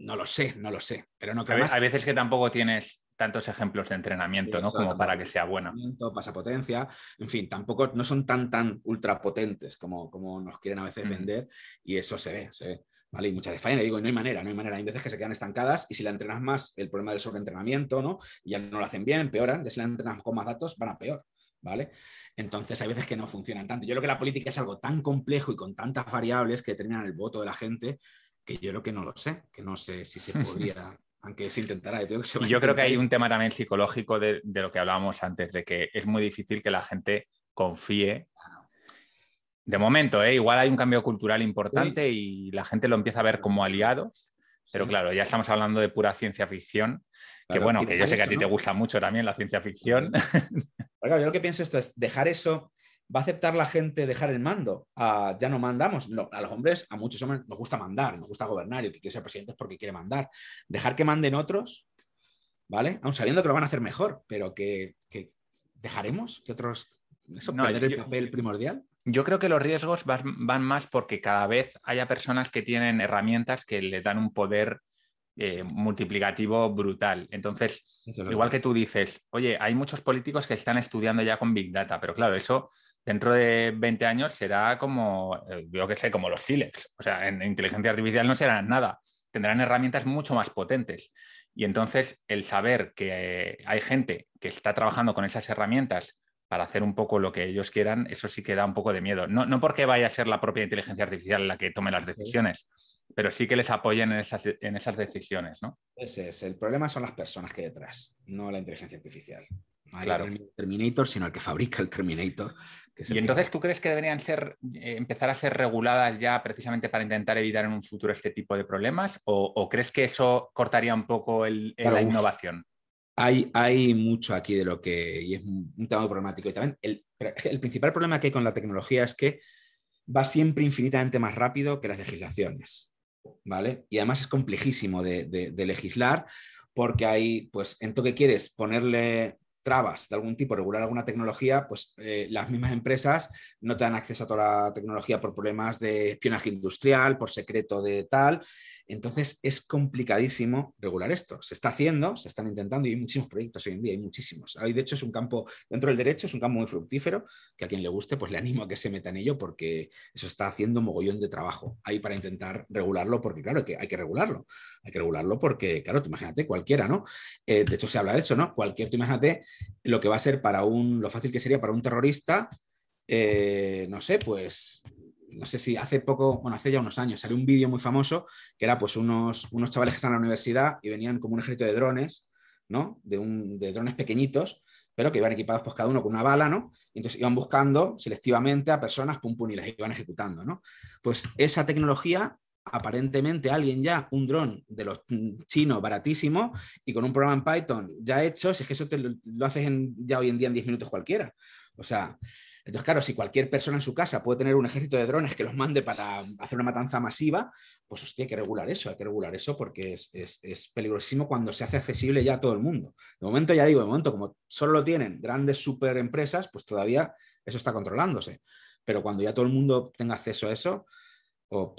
no lo sé, no lo sé, pero no creo Hay veces que tampoco tienes tantos ejemplos de entrenamiento, ¿no? Como para que sea buena. Pasa potencia, en fin, tampoco no son tan, tan ultra potentes como, como nos quieren a veces vender y eso se ve, se ve. ¿Vale? Y muchas veces fallan, y digo, no hay manera, no hay manera. Hay veces que se quedan estancadas y si la entrenas más, el problema del sobreentrenamiento, ¿no? Y ya no lo hacen bien, empeoran, y si la entrenas con más datos, van a peor. ¿vale? Entonces hay veces que no funcionan tanto. Yo creo que la política es algo tan complejo y con tantas variables que determinan el voto de la gente que yo creo que no lo sé, que no sé si se podría, aunque se intentará. Yo, yo creo que hay un tema también psicológico de, lo que hablábamos antes, de que es muy difícil que la gente confíe. De momento, ¿eh? igual hay un cambio cultural importante y la gente lo empieza a ver como aliados, pero claro, ya estamos hablando de pura ciencia ficción, que bueno, que yo sé que a ti te gusta mucho también la ciencia ficción. yo lo que pienso esto es dejar eso ¿Va a aceptar la gente dejar el mando? ya no mandamos. a los hombres, a muchos hombres nos gusta mandar, nos gusta gobernar y el que quiere ser presidente es porque quiere mandar. Dejar que manden otros, ¿vale? Aún sabiendo que lo van a hacer mejor, pero que, dejaremos que otros eso, perder el papel primordial. Yo creo que los riesgos van, más porque cada vez haya personas que tienen herramientas que les dan un poder eh, multiplicativo brutal. Entonces, igual que tú dices, oye, hay muchos políticos que están estudiando ya con Big Data, pero claro, eso dentro de 20 años será como, eh, yo que sé, como los chiles. O sea, en inteligencia artificial no serán nada. Tendrán herramientas mucho más potentes. Y entonces el saber que hay gente que está trabajando con esas herramientas para hacer un poco lo que ellos quieran, eso sí que da un poco de miedo. No, no porque vaya a ser la propia inteligencia artificial la que tome las decisiones, pero sí que les apoyen en esas, en esas decisiones, ¿no? Ese es. El problema son las personas que hay detrás, no la inteligencia artificial. No claro. el Terminator, sino el que fabrica el Terminator. Y entonces, ¿tú crees que deberían ser, eh, empezar a ser reguladas ya precisamente para intentar evitar en un futuro este tipo de problemas? ¿O, crees que eso cortaría un poco el, la innovación? Hay, hay, mucho aquí de lo que, y es un, tema problemático. Y también el, el principal problema que hay con la tecnología es que va siempre infinitamente más rápido que las legislaciones. ¿Vale? Y además es complejísimo de, de legislar porque hay, pues, en tú que quieres ponerle trabas de algún tipo, regular alguna tecnología, pues eh, las mismas empresas no te dan acceso a toda la tecnología por problemas de espionaje industrial, por secreto de tal. Entonces es complicadísimo regular esto. Se está haciendo, se están intentando y hay muchísimos proyectos hoy en día, hay muchísimos. Hay, de hecho, es un campo, dentro del derecho, es un campo muy fructífero, que a quien le guste, pues le animo a que se meta en ello porque eso está haciendo mogollón de trabajo ahí para intentar regularlo, porque claro, que hay que regularlo. Hay que regularlo porque, claro, tú imagínate, cualquiera, ¿no? Eh, de hecho, se habla de eso, ¿no? Cualquier, tú imagínate lo que va a ser para un, lo fácil que sería para un terrorista, eh, no sé, pues no sé si hace poco, bueno, hace ya unos años, salió un vídeo muy famoso que era pues unos, unos chavales que están en la universidad y venían como un ejército de drones, ¿no? De, un, de drones pequeñitos, pero que iban equipados pues cada uno con una bala, ¿no? Y entonces iban buscando selectivamente a personas, pum, pum, y las iban ejecutando, ¿no? Pues esa tecnología aparentemente alguien ya, un dron de los chinos baratísimo y con un programa en Python ya hecho, si es que eso te lo, haces ya hoy en día en 10 minutos cualquiera. O sea, entonces, claro, si cualquier persona en su casa puede tener un ejército de drones que los mande para hacer una matanza masiva, pues hostia, hay que regular eso, hay que regular eso porque es, peligrosísimo cuando se hace accesible ya a todo el mundo. De momento, ya digo, de momento, como solo lo tienen grandes super empresas, pues todavía eso está controlándose. Pero cuando ya todo el mundo tenga acceso a eso, O,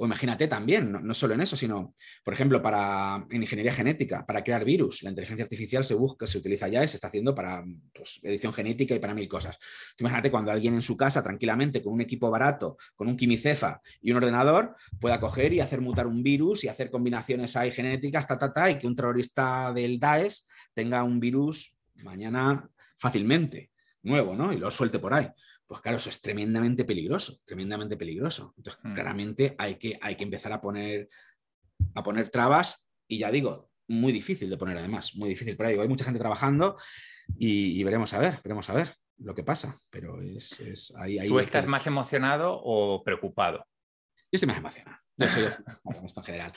imagínate también, no, solo en eso, sino, por ejemplo, para en ingeniería genética, para crear virus, la inteligencia artificial se busca, se utiliza ya y se está haciendo para pues, edición genética y para mil cosas. imagínate cuando alguien en su casa, tranquilamente, con un equipo barato, con un quimicefa y un ordenador, pueda coger y hacer mutar un virus y hacer combinaciones ahí genéticas, ta, ta, ta, y que un terrorista del Daesh tenga un virus mañana fácilmente, nuevo, ¿no? Y lo suelte por ahí pues claro, eso es tremendamente peligroso, tremendamente peligroso. Entonces, mm. claramente hay que, hay que empezar a poner, a poner trabas y ya digo, muy difícil de poner además, muy difícil. Pero digo, hay mucha gente trabajando y, veremos a ver, veremos a ver lo que pasa. Pero es, es ahí, ¿Tú estás más emocionado o preocupado? Yo estoy más emocionado. Yo soy en general.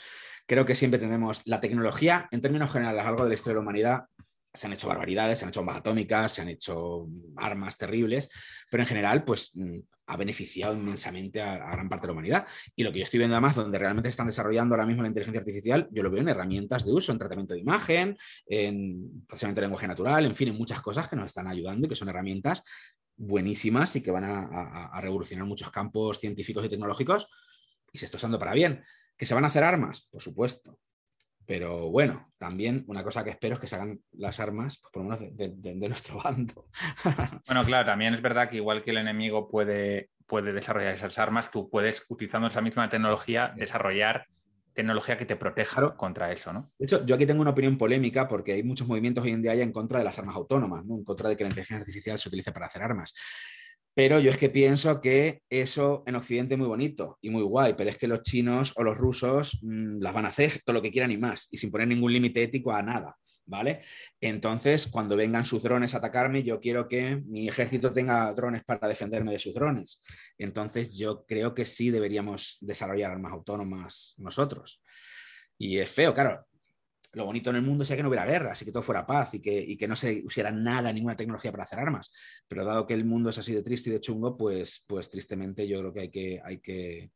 Creo que siempre tenemos la tecnología, en términos generales, algo de la historia de la humanidad, se han hecho barbaridades, se han hecho bombas atómicas, se han hecho armas terribles, pero en general, pues mm, ha beneficiado inmensamente a, gran parte de la humanidad. Y lo que yo estoy viendo además, donde realmente están desarrollando ahora mismo la inteligencia artificial, yo lo veo en herramientas de uso, en tratamiento de imagen, en procesamiento de lenguaje natural, en fin, en muchas cosas que nos están ayudando y que son herramientas buenísimas y que van a revolucionar muchos campos científicos y tecnológicos y se está usando para bien. ¿Que se van a hacer armas? Por supuesto. Pero bueno, también una cosa que espero es que se hagan las armas, pues, por lo menos de, nuestro bando. bueno, claro, también es verdad que igual que el enemigo puede, puede desarrollar esas armas, tú puedes, utilizando esa misma tecnología, desarrollar tecnología que te proteja contra eso, ¿no? De hecho, yo aquí tengo una opinión polémica porque hay muchos movimientos hoy en día ya en contra de las armas autónomas, ¿no? en contra de que la inteligencia artificial se utilice para hacer armas. Pero yo es que pienso que eso en Occidente es muy bonito y muy guay, pero es que los chinos o los rusos mm, las van a hacer todo lo que quieran y más, y sin poner ningún límite ético a nada. ¿Vale? Entonces, cuando vengan sus drones a atacarme, yo quiero que mi ejército tenga drones para defenderme de sus drones. Entonces, yo creo que sí deberíamos desarrollar armas autónomas nosotros. Y es feo, claro, lo bonito en el mundo sería que no hubiera guerra, y que todo fuera paz y que, no se usiera nada, ninguna tecnología para hacer armas. Pero dado que el mundo es así de triste y de chungo, pues, pues tristemente yo creo que hay que, hay que,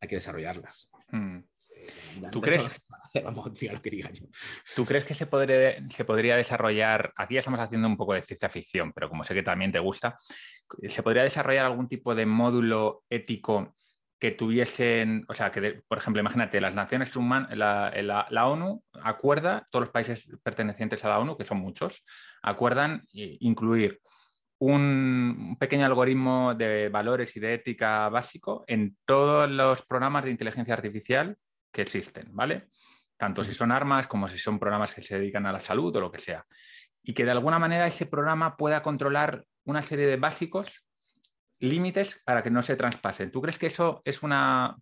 hay que desarrollarlas. Hmm. ¿Tú crees, ¿Tú crees que se, podría, se podría desarrollar, aquí ya estamos haciendo un poco de ciencia ficción, pero como sé que también te gusta, ¿se podría desarrollar algún tipo de módulo ético que tuviesen, o sea, que por ejemplo, imagínate, las Naciones Humanas, la, ONU acuerda, todos los países pertenecientes a la ONU, que son muchos, acuerdan incluir un pequeño algoritmo de valores y de ética básico en todos los programas de inteligencia artificial que existen, ¿vale? Tanto si son armas como si son programas que se dedican a la salud o lo que sea. Y que de alguna manera ese programa pueda controlar una serie de básicos límites para que no se traspasen. ¿Tú crees que eso es una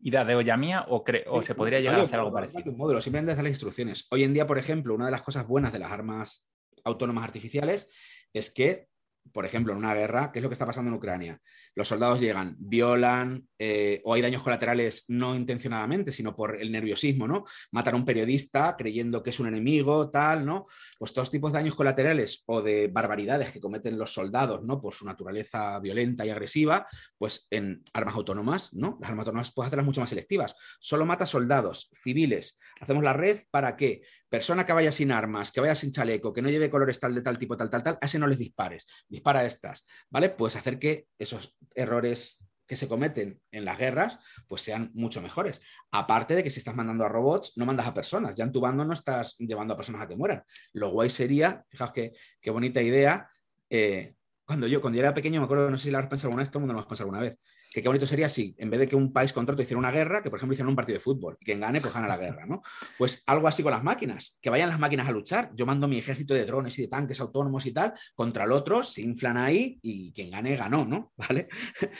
idea de olla mía o, o se podría llegar a hacer algo parecido? Un modelo, simplemente hacer las instrucciones. Hoy en día, por ejemplo, una de las cosas buenas de las armas autónomas artificiales es que por ejemplo, en una guerra, ¿qué es lo que está pasando en Ucrania? Los soldados llegan, violan eh, o hay daños colaterales no intencionadamente, sino por el nerviosismo, ¿no? Matan a un periodista creyendo que es un enemigo, tal, ¿no? Pues todos tipos de daños colaterales o de barbaridades que cometen los soldados, ¿no? Por su naturaleza violenta y agresiva, pues en armas autónomas, ¿no? Las armas autónomas puedes hacerlas mucho más selectivas. Solo mata soldados civiles. Hacemos la red para que persona que vaya sin armas, que vaya sin chaleco, que no lleve colores tal de tal tipo, tal, tal, tal, a ese no les dispares dispara estas, ¿vale? Pues hacer que esos errores que se cometen en las guerras, pues sean mucho mejores. Aparte de que si estás mandando a robots, no mandas a personas. Ya en tu bando no estás llevando a personas a que mueran. Lo guay sería, fijaos qué, qué bonita idea, eh, cuando yo, cuando yo era pequeño, me acuerdo, no sé si lo has pensado alguna vez, todo el mundo lo hemos pensado alguna vez, que qué bonito sería si, en vez de que un país contra otro hiciera una guerra, que por ejemplo hicieran un partido de fútbol, y quien gane, pues gana la guerra, ¿no? Pues algo así con las máquinas, que vayan las máquinas a luchar. Yo mando mi ejército de drones y de tanques autónomos y tal, contra el otro, se inflan ahí y quien gane, ganó, ¿no? ¿Vale?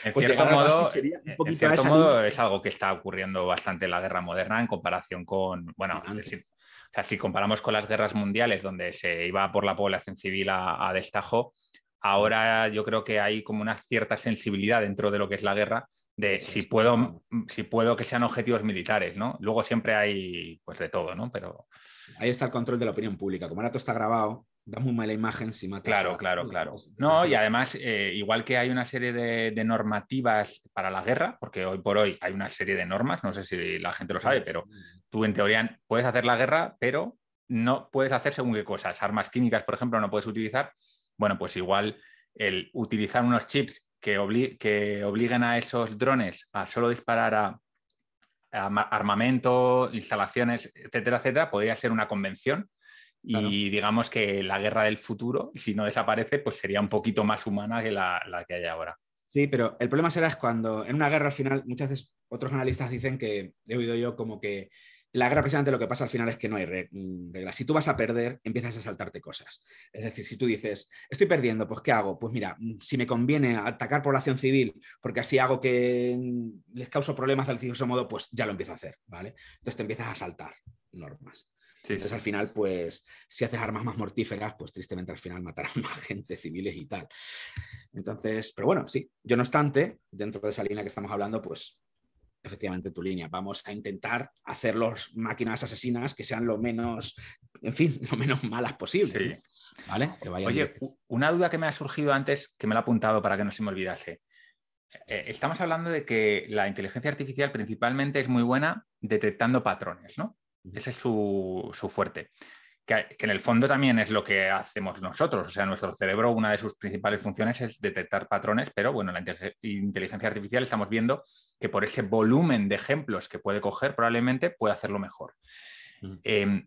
En pues cierto modo, sería un poquito en modo es algo que está ocurriendo bastante en la guerra moderna en comparación con, bueno, decir, o sea, si comparamos con las guerras mundiales donde se iba por la población civil a destajo, ahora yo creo que hay como una cierta sensibilidad dentro de lo que es la guerra de si puedo, si puedo que sean objetivos militares, ¿no? Luego siempre hay pues de todo, ¿no? Pero... Ahí está el control de la opinión pública. Como ahora todo está grabado, da muy mala imagen si matas Claro, claro, claro. No, y además, eh, igual que hay una serie de, normativas para la guerra, porque hoy por hoy hay una serie de normas, no sé si la gente lo sabe, pero tú en teoría puedes hacer la guerra, pero no puedes hacer según qué cosas. Armas químicas, por ejemplo, no puedes utilizar. Bueno, pues igual el utilizar unos chips que, que obliguen a esos drones a solo disparar a, armamento, instalaciones, etcétera, etcétera, podría ser una convención. Y digamos que la guerra del futuro, si no desaparece, pues sería un poquito más humana que la, la que hay ahora. Sí, pero el problema será es cuando en una guerra al final, muchas veces otros analistas dicen que, he oído yo como que la guerra precisamente lo que pasa al final es que no hay mm, reglas. Si tú vas a perder, empiezas a saltarte cosas. Es decir, si tú dices, estoy perdiendo, pues ¿qué hago? Pues mira, mm, si me conviene atacar población civil, porque así hago que mm, les causo problemas del cierto modo, pues ya lo empiezo a hacer, ¿vale? Entonces te empiezas a saltar normas. Entonces al final, pues si haces armas más mortíferas, pues tristemente al final matarán más gente, civiles y tal. Entonces, pero bueno, sí, yo no obstante, dentro de esa línea que estamos hablando, pues efectivamente tu línea. Vamos a intentar hacer los máquinas asesinas que sean lo menos, en fin, lo menos malas posible. ¿Vale? Oye, una duda que me ha surgido antes, que me la he apuntado para que no se me olvidase. Eh, estamos hablando de que la inteligencia artificial principalmente es muy buena detectando patrones, ¿no? Ese es su, su fuerte que, en el fondo también es lo que hacemos nosotros. O sea, nuestro cerebro, una de sus principales funciones es detectar patrones, pero bueno, la inteligencia artificial estamos viendo que por ese volumen de ejemplos que puede coger, probablemente puede hacerlo mejor. Mm. Em,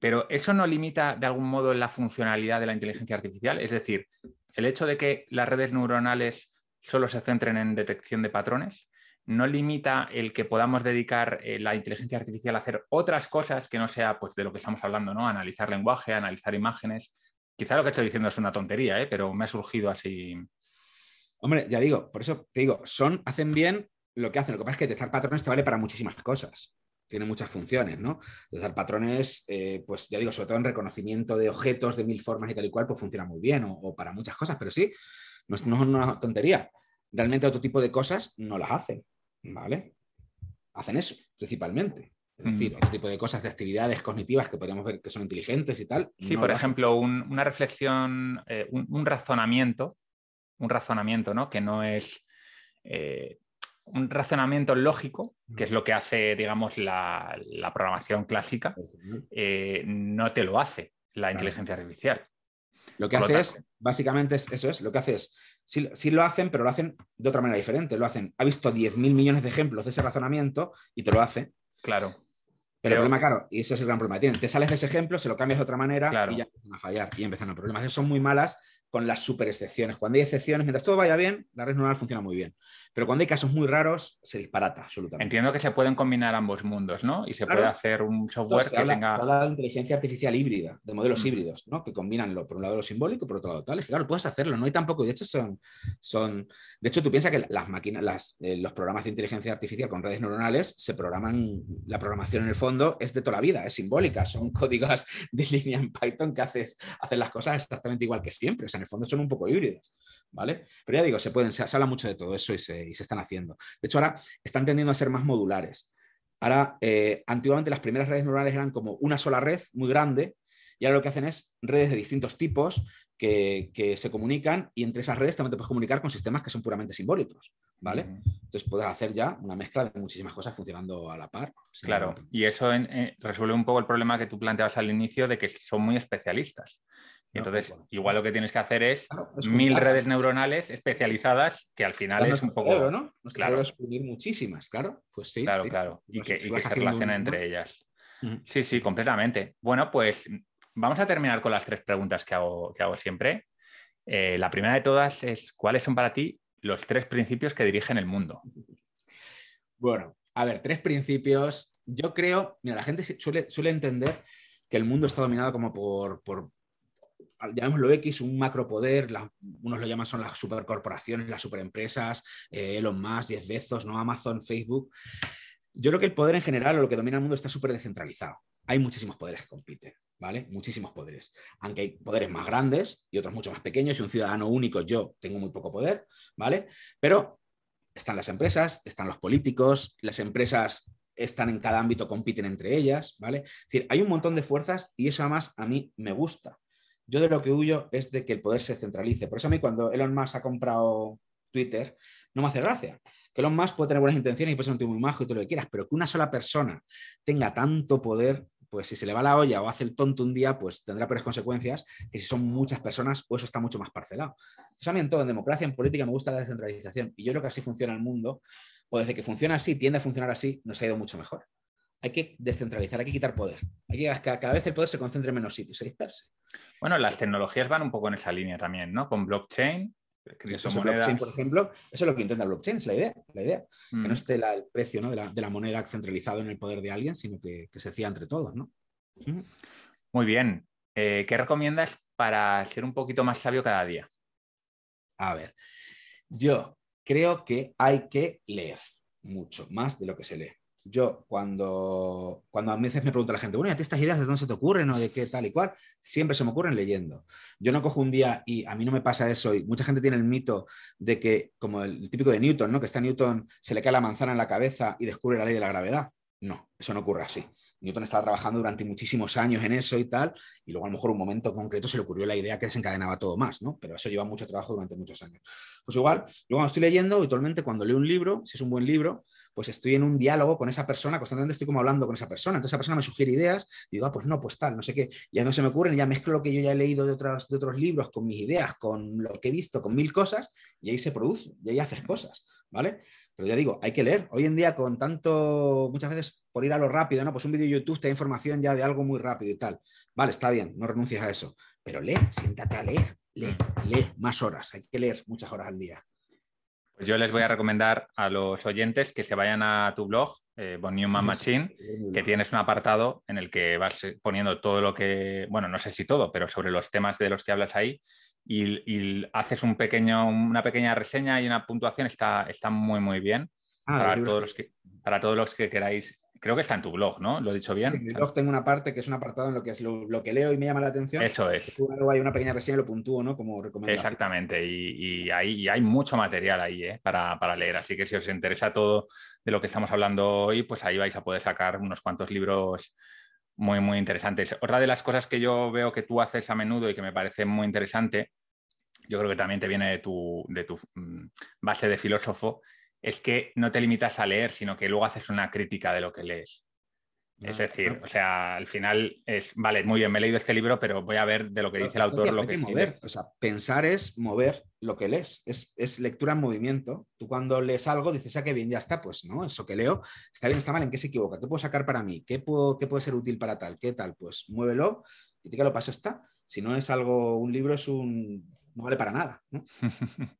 pero eso no limita de algún modo la funcionalidad de la inteligencia artificial. Es decir, el hecho de que las redes neuronales solo se centren en detección de patrones, no limita el que podamos dedicar eh, la inteligencia artificial a hacer otras cosas que no sea pues, de lo que estamos hablando, ¿no? Analizar lenguaje, analizar imágenes. Quizá lo que estoy diciendo es una tontería, ¿eh? pero me ha surgido así. Hombre, ya digo, por eso te digo, son, hacen bien lo que hacen. Lo que pasa es que detectar patrones te vale para muchísimas cosas. Tiene muchas funciones, ¿no? Detectar patrones, eh, pues ya digo, sobre todo en reconocimiento de objetos de mil formas y tal y cual, pues funciona muy bien, o, para muchas cosas, pero sí, no es, no es una tontería. Realmente otro tipo de cosas no las hacen. ¿Vale? Hacen eso, principalmente. Es decir, mm. otro tipo de cosas, de actividades cognitivas que podríamos ver que son inteligentes y tal. Sí, por ejemplo, una reflexión, eh, un, razonamiento, un razonamiento, ¿no? Que no es eh, un razonamiento lógico, que es lo que hace, digamos, la, programación clásica, eh, no te lo hace la inteligencia artificial. Lo que hace es, básicamente, eso es, lo que hace es sí, lo hacen, pero lo hacen de otra manera diferente. Lo hacen, ha visto 10.000 millones de ejemplos de ese razonamiento y te lo hace. Claro. Pero, el problema, claro, y eso es el gran problema que tienen. Te sales de ese ejemplo, se lo cambias de otra manera y ya empiezan a fallar y empiezan los problemas. Son muy malas con las super excepciones. Cuando hay excepciones, mientras todo vaya bien, la red neuronal funciona muy bien. Pero cuando hay casos muy raros, se disparata absolutamente. Entiendo que se pueden combinar ambos mundos, ¿no? Y se puede hacer un software que tenga. Se habla de inteligencia artificial híbrida, de modelos híbridos, ¿no? Que combinan lo, por un lado lo simbólico, por otro lado tal. claro, puedes hacerlo, no hay tampoco. De hecho, son. son... De hecho, tú piensas que las máquinas, las, eh, los programas de inteligencia artificial con redes neuronales se programan. La programación en el fondo es de toda la vida, es simbólica, son códigos de línea en Python que haces, hacen las cosas exactamente igual que siempre. O sea, en el fondo son un poco híbridos ¿vale? Pero ya digo, se pueden, se, habla mucho de todo eso y se, están haciendo. De hecho, ahora están tendiendo a ser más modulares. Ahora, eh, antiguamente las primeras redes neuronales eran como una sola red muy grande y ahora lo que hacen es redes de distintos tipos que, se comunican y entre esas redes también te puedes comunicar con sistemas que son puramente simbólicos, ¿vale? Entonces puedes hacer ya una mezcla de muchísimas cosas funcionando a la par. Claro, y eso eh, resuelve un poco el problema que tú planteabas al inicio de que son muy especialistas entonces, igual lo que tienes que hacer es, mil redes neuronales especializadas, que al final es un poco. ¿no? claro. es unir muchísimas, claro. Pues sí. Claro, claro. Y, que, se relacionen entre ellas. Sí, sí, completamente. Bueno, pues vamos a terminar con las tres preguntas que hago, que hago siempre. Eh, la primera de todas es: ¿cuáles son para ti los tres principios que dirigen el mundo? Bueno, a ver, tres principios. Yo creo, mira, la gente suele, suele entender que el mundo está dominado como por, por, llamémoslo X, un macropoder, unos lo llaman son las supercorporaciones, las superempresas, eh, Elon Musk, Jeff Bezos, ¿no? Amazon, Facebook. Yo creo que el poder en general o lo que domina el mundo está súper descentralizado. Hay muchísimos poderes que compiten, ¿vale? Muchísimos poderes. Aunque hay poderes más grandes y otros mucho más pequeños y un ciudadano único, yo tengo muy poco poder, ¿vale? Pero están las empresas, están los políticos, las empresas están en cada ámbito, compiten entre ellas, ¿vale? Hay un montón de fuerzas y eso además a mí me gusta. Yo de lo que huyo es de que el poder se centralice. Por eso a mí cuando Elon Musk ha comprado Twitter, no me hace gracia. Que Elon Musk puede tener buenas intenciones y puede ser un tío muy majo y todo lo que quieras, pero que una sola persona tenga tanto poder, pues si se le va la olla o hace el tonto un día, pues tendrá peores consecuencias que si son muchas personas o eso está mucho más parcelado. Entonces, a mí en todo, en democracia, en política, me gusta la descentralización y yo creo que así funciona el mundo, o desde que funciona así, tiende a funcionar así, nos ha ido mucho mejor. Hay que descentralizar, hay que quitar poder. Hay que que cada vez el poder se concentre en menos sitios, se disperse. Bueno, las tecnologías van un poco en esa línea también, ¿no? Con blockchain, eso blockchain, por ejemplo, eso es lo que intenta el blockchain, es la idea, la idea. Que no mm. esté el precio de, la, moneda centralizado en el poder de alguien, sino que, se hacía entre todos, ¿no? Muy bien. Eh, ¿Qué recomiendas para ser un poquito más sabio cada día? A ver, yo creo que hay que leer mucho, más de lo que se lee yo cuando, cuando a veces me pregunta la gente, bueno, ¿y a ti estas ideas de dónde se te ocurren o de qué tal y cual? Siempre se me ocurren leyendo. Yo no cojo un día y a mí no me pasa eso y mucha gente tiene el mito de que, como el típico de Newton, ¿no? Que está Newton, se le cae la manzana en la cabeza y descubre la ley de la gravedad. No, eso no ocurre así. Newton estaba trabajando durante muchísimos años en eso y tal, y luego a lo mejor un momento concreto se le ocurrió la idea que desencadenaba todo más, ¿no? Pero eso lleva mucho trabajo durante muchos años. Pues igual, luego cuando estoy leyendo, habitualmente cuando leo un libro, si es un buen libro, pues estoy en un diálogo con esa persona, constantemente estoy como hablando con esa persona, entonces esa persona me sugiere ideas, y digo, ah, pues no, pues tal, no sé qué, ya no se me ocurren, ya mezclo lo que yo ya he leído de, de otros libros con mis ideas, con lo que he visto, con mil cosas, y ahí se produce, y ahí haces cosas, ¿vale? Pero ya digo, hay que leer. Hoy en día, con tanto, muchas veces por ir a lo rápido, ¿no? Pues un vídeo de YouTube te da información ya de algo muy rápido y tal. Vale, está bien, no renuncies a eso. Pero lee, siéntate a leer, lee, lee más horas. Hay que leer muchas horas al día. Pues yo les voy a recomendar a los oyentes que se vayan a tu blog, eh, Newman Machine, que tienes un apartado en el que vas poniendo todo lo que, bueno, no sé si todo, pero sobre los temas de los que hablas ahí y, haces un pequeño, una pequeña reseña y una puntuación, está, está muy, muy bien. Ah, para, todos los que, para todos los que queráis Creo que está en tu blog, ¿no? ¿Lo he dicho bien? En mi blog tengo una parte que es un apartado en lo que es lo, que leo y me llama la atención. Eso es. Luego hay una pequeña reseña y lo puntúo, ¿no? Como recomendación. Exactamente. Y, hay, hay, mucho material ahí ¿eh? para, para, leer. Así que si os interesa todo de lo que estamos hablando hoy, pues ahí vais a poder sacar unos cuantos libros muy, muy interesantes. Otra de las cosas que yo veo que tú haces a menudo y que me parece muy interesante yo creo que también te viene de tu, de tu mm, base de filósofo, es que no te limitas a leer, sino que luego haces una crítica de lo que lees. Es decir, o sea, al final es, vale, muy bien, me he leído este libro, pero voy a ver de lo que dice el autor lo que, mover. O sea, pensar es mover lo que lees, es, lectura en movimiento. Tú cuando lees algo dices, ah, qué bien, ya está, pues no, eso que leo, está bien, está mal, ¿en qué se equivoca? ¿Qué puedo sacar para mí? ¿Qué, puedo, qué puede ser útil para tal? ¿Qué tal? Pues muévelo, lo paso está. Si no es algo, un libro es un, no vale para nada.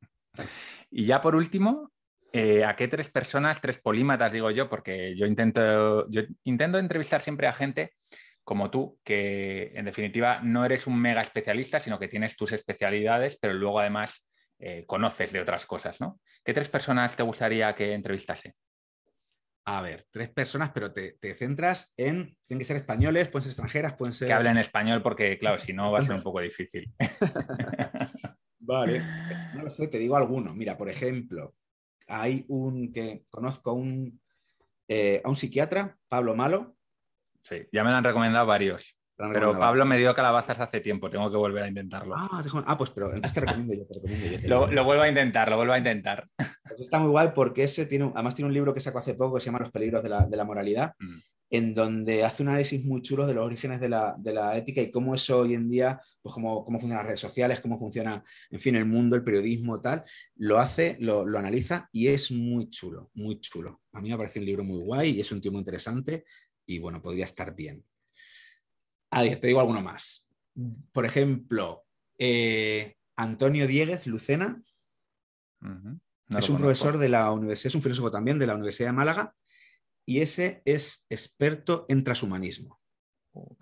y ya por último, eh, ¿a qué tres personas, tres polímatas digo yo? Porque yo intento, yo intento entrevistar siempre a gente como tú, que en definitiva no eres un mega especialista, sino que tienes tus especialidades, pero luego además eh, conoces de otras cosas, ¿no? ¿Qué tres personas te gustaría que entrevistase? A ver, tres personas, pero te, centras en. Tienen que ser españoles, pueden ser extranjeras, pueden ser. Que hablen español, porque, claro, si no va a ser un poco difícil. vale. No lo sé, te digo alguno. Mira, por ejemplo, hay un que conozco un, eh, a un psiquiatra, Pablo Malo. Sí, ya me lo han recomendado varios. Pero Pablo me dio calabazas hace tiempo, tengo que volver a intentarlo. Ah, ah pues pero entonces te recomiendo yo, te recomiendo yo. lo, vuelvo a intentar, lo vuelvo a intentar. Pues está muy guay porque ese tiene, además tiene un libro que sacó hace poco que se llama Los peligros de la, moralidad, mm. En donde hace un análisis muy chulo de los orígenes de la, ética y cómo eso hoy en día, pues cómo, cómo funcionan las redes sociales, cómo funciona, en fin, el mundo, el periodismo, tal, lo hace, lo, lo analiza y es muy chulo, muy chulo. A mí me parece un libro muy guay y es un tío muy interesante y bueno, podría estar bien. A ver, te digo alguno más. Por ejemplo, eh, Antonio Dieguez Lucena es un profesor de la universidad, es un filósofo también de la Universidad de Málaga y ese es experto en transhumanismo.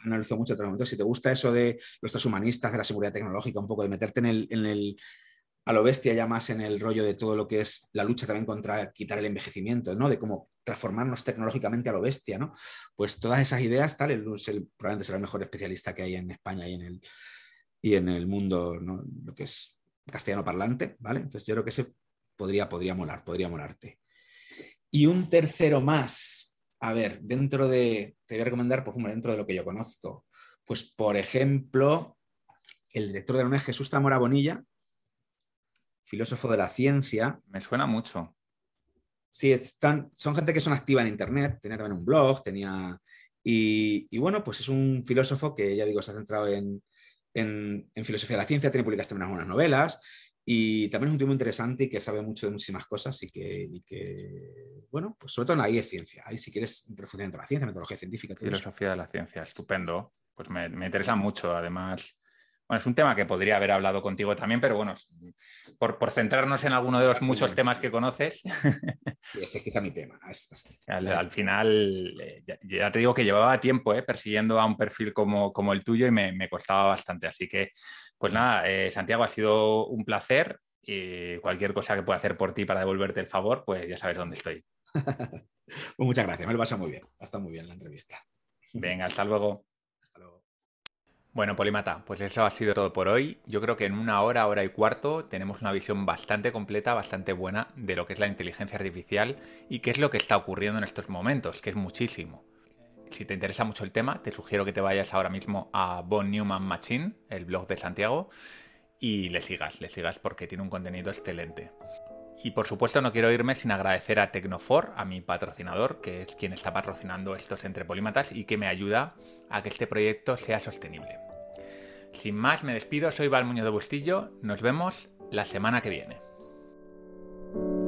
Analizó mucho transhumanismo. Si te gusta eso de los transhumanistas, de la seguridad tecnológica, un poco de meterte en el a lo bestia ya más en el rollo de todo lo que es la lucha también contra quitar el envejecimiento, ¿no? De cómo transformarnos tecnológicamente a lo bestia, ¿no? Pues todas esas ideas, tal, él, probablemente será el mejor especialista que hay en España y en el, y en el mundo, ¿no? Lo que es castellano parlante, ¿vale? Entonces yo creo que ese podría, podría molar, podría molarte. Y un tercero más, a ver, dentro de, te voy a recomendar, por ejemplo, dentro de lo que yo conozco, pues por ejemplo, el director de la UNED, Jesús Zamora Bonilla, filósofo de la ciencia. Me suena mucho. Sí, están, son gente que son activa en Internet, tenía también un blog, tenía... Y, bueno, pues es un filósofo que, ya digo, se ha centrado en, filosofía de la ciencia, tiene publicadas también algunas novelas y también es un tipo interesante y que sabe mucho de muchísimas cosas y que, bueno, pues sobre todo ahí es ciencia. Ahí si quieres profundizar en la ciencia, metodología científica. Filosofía de la ciencia, estupendo. Pues me, me interesa mucho, además bueno, es un tema que podría haber hablado contigo también, pero bueno, por, centrarnos en alguno de los muchos temas que conoces. Sí, este es quizá mi tema. al, final, eh, ya, te digo que llevaba tiempo eh, persiguiendo a un perfil como, como el tuyo y me, costaba bastante. Así que, pues nada, eh, Santiago, ha sido un placer y cualquier cosa que pueda hacer por ti para devolverte el favor, pues ya sabes dónde estoy. pues muchas gracias, me lo pasa muy bien. Ha estado muy bien la entrevista. Venga, hasta luego. Bueno, Polimata, pues eso ha sido todo por hoy. Yo creo que en una hora, hora y cuarto tenemos una visión bastante completa, bastante buena de lo que es la inteligencia artificial y qué es lo que está ocurriendo en estos momentos, que es muchísimo. Si te interesa mucho el tema, te sugiero que te vayas ahora mismo a Von Newman Machine, el blog de Santiago, y le sigas, le sigas porque tiene un contenido excelente. Y por supuesto no quiero irme sin agradecer a Tecnofor, a mi patrocinador, que es quien está patrocinando estos entre polímatas y que me ayuda a que este proyecto sea sostenible. Sin más, me despido, soy Val Muñoz de Bustillo, nos vemos la semana que viene.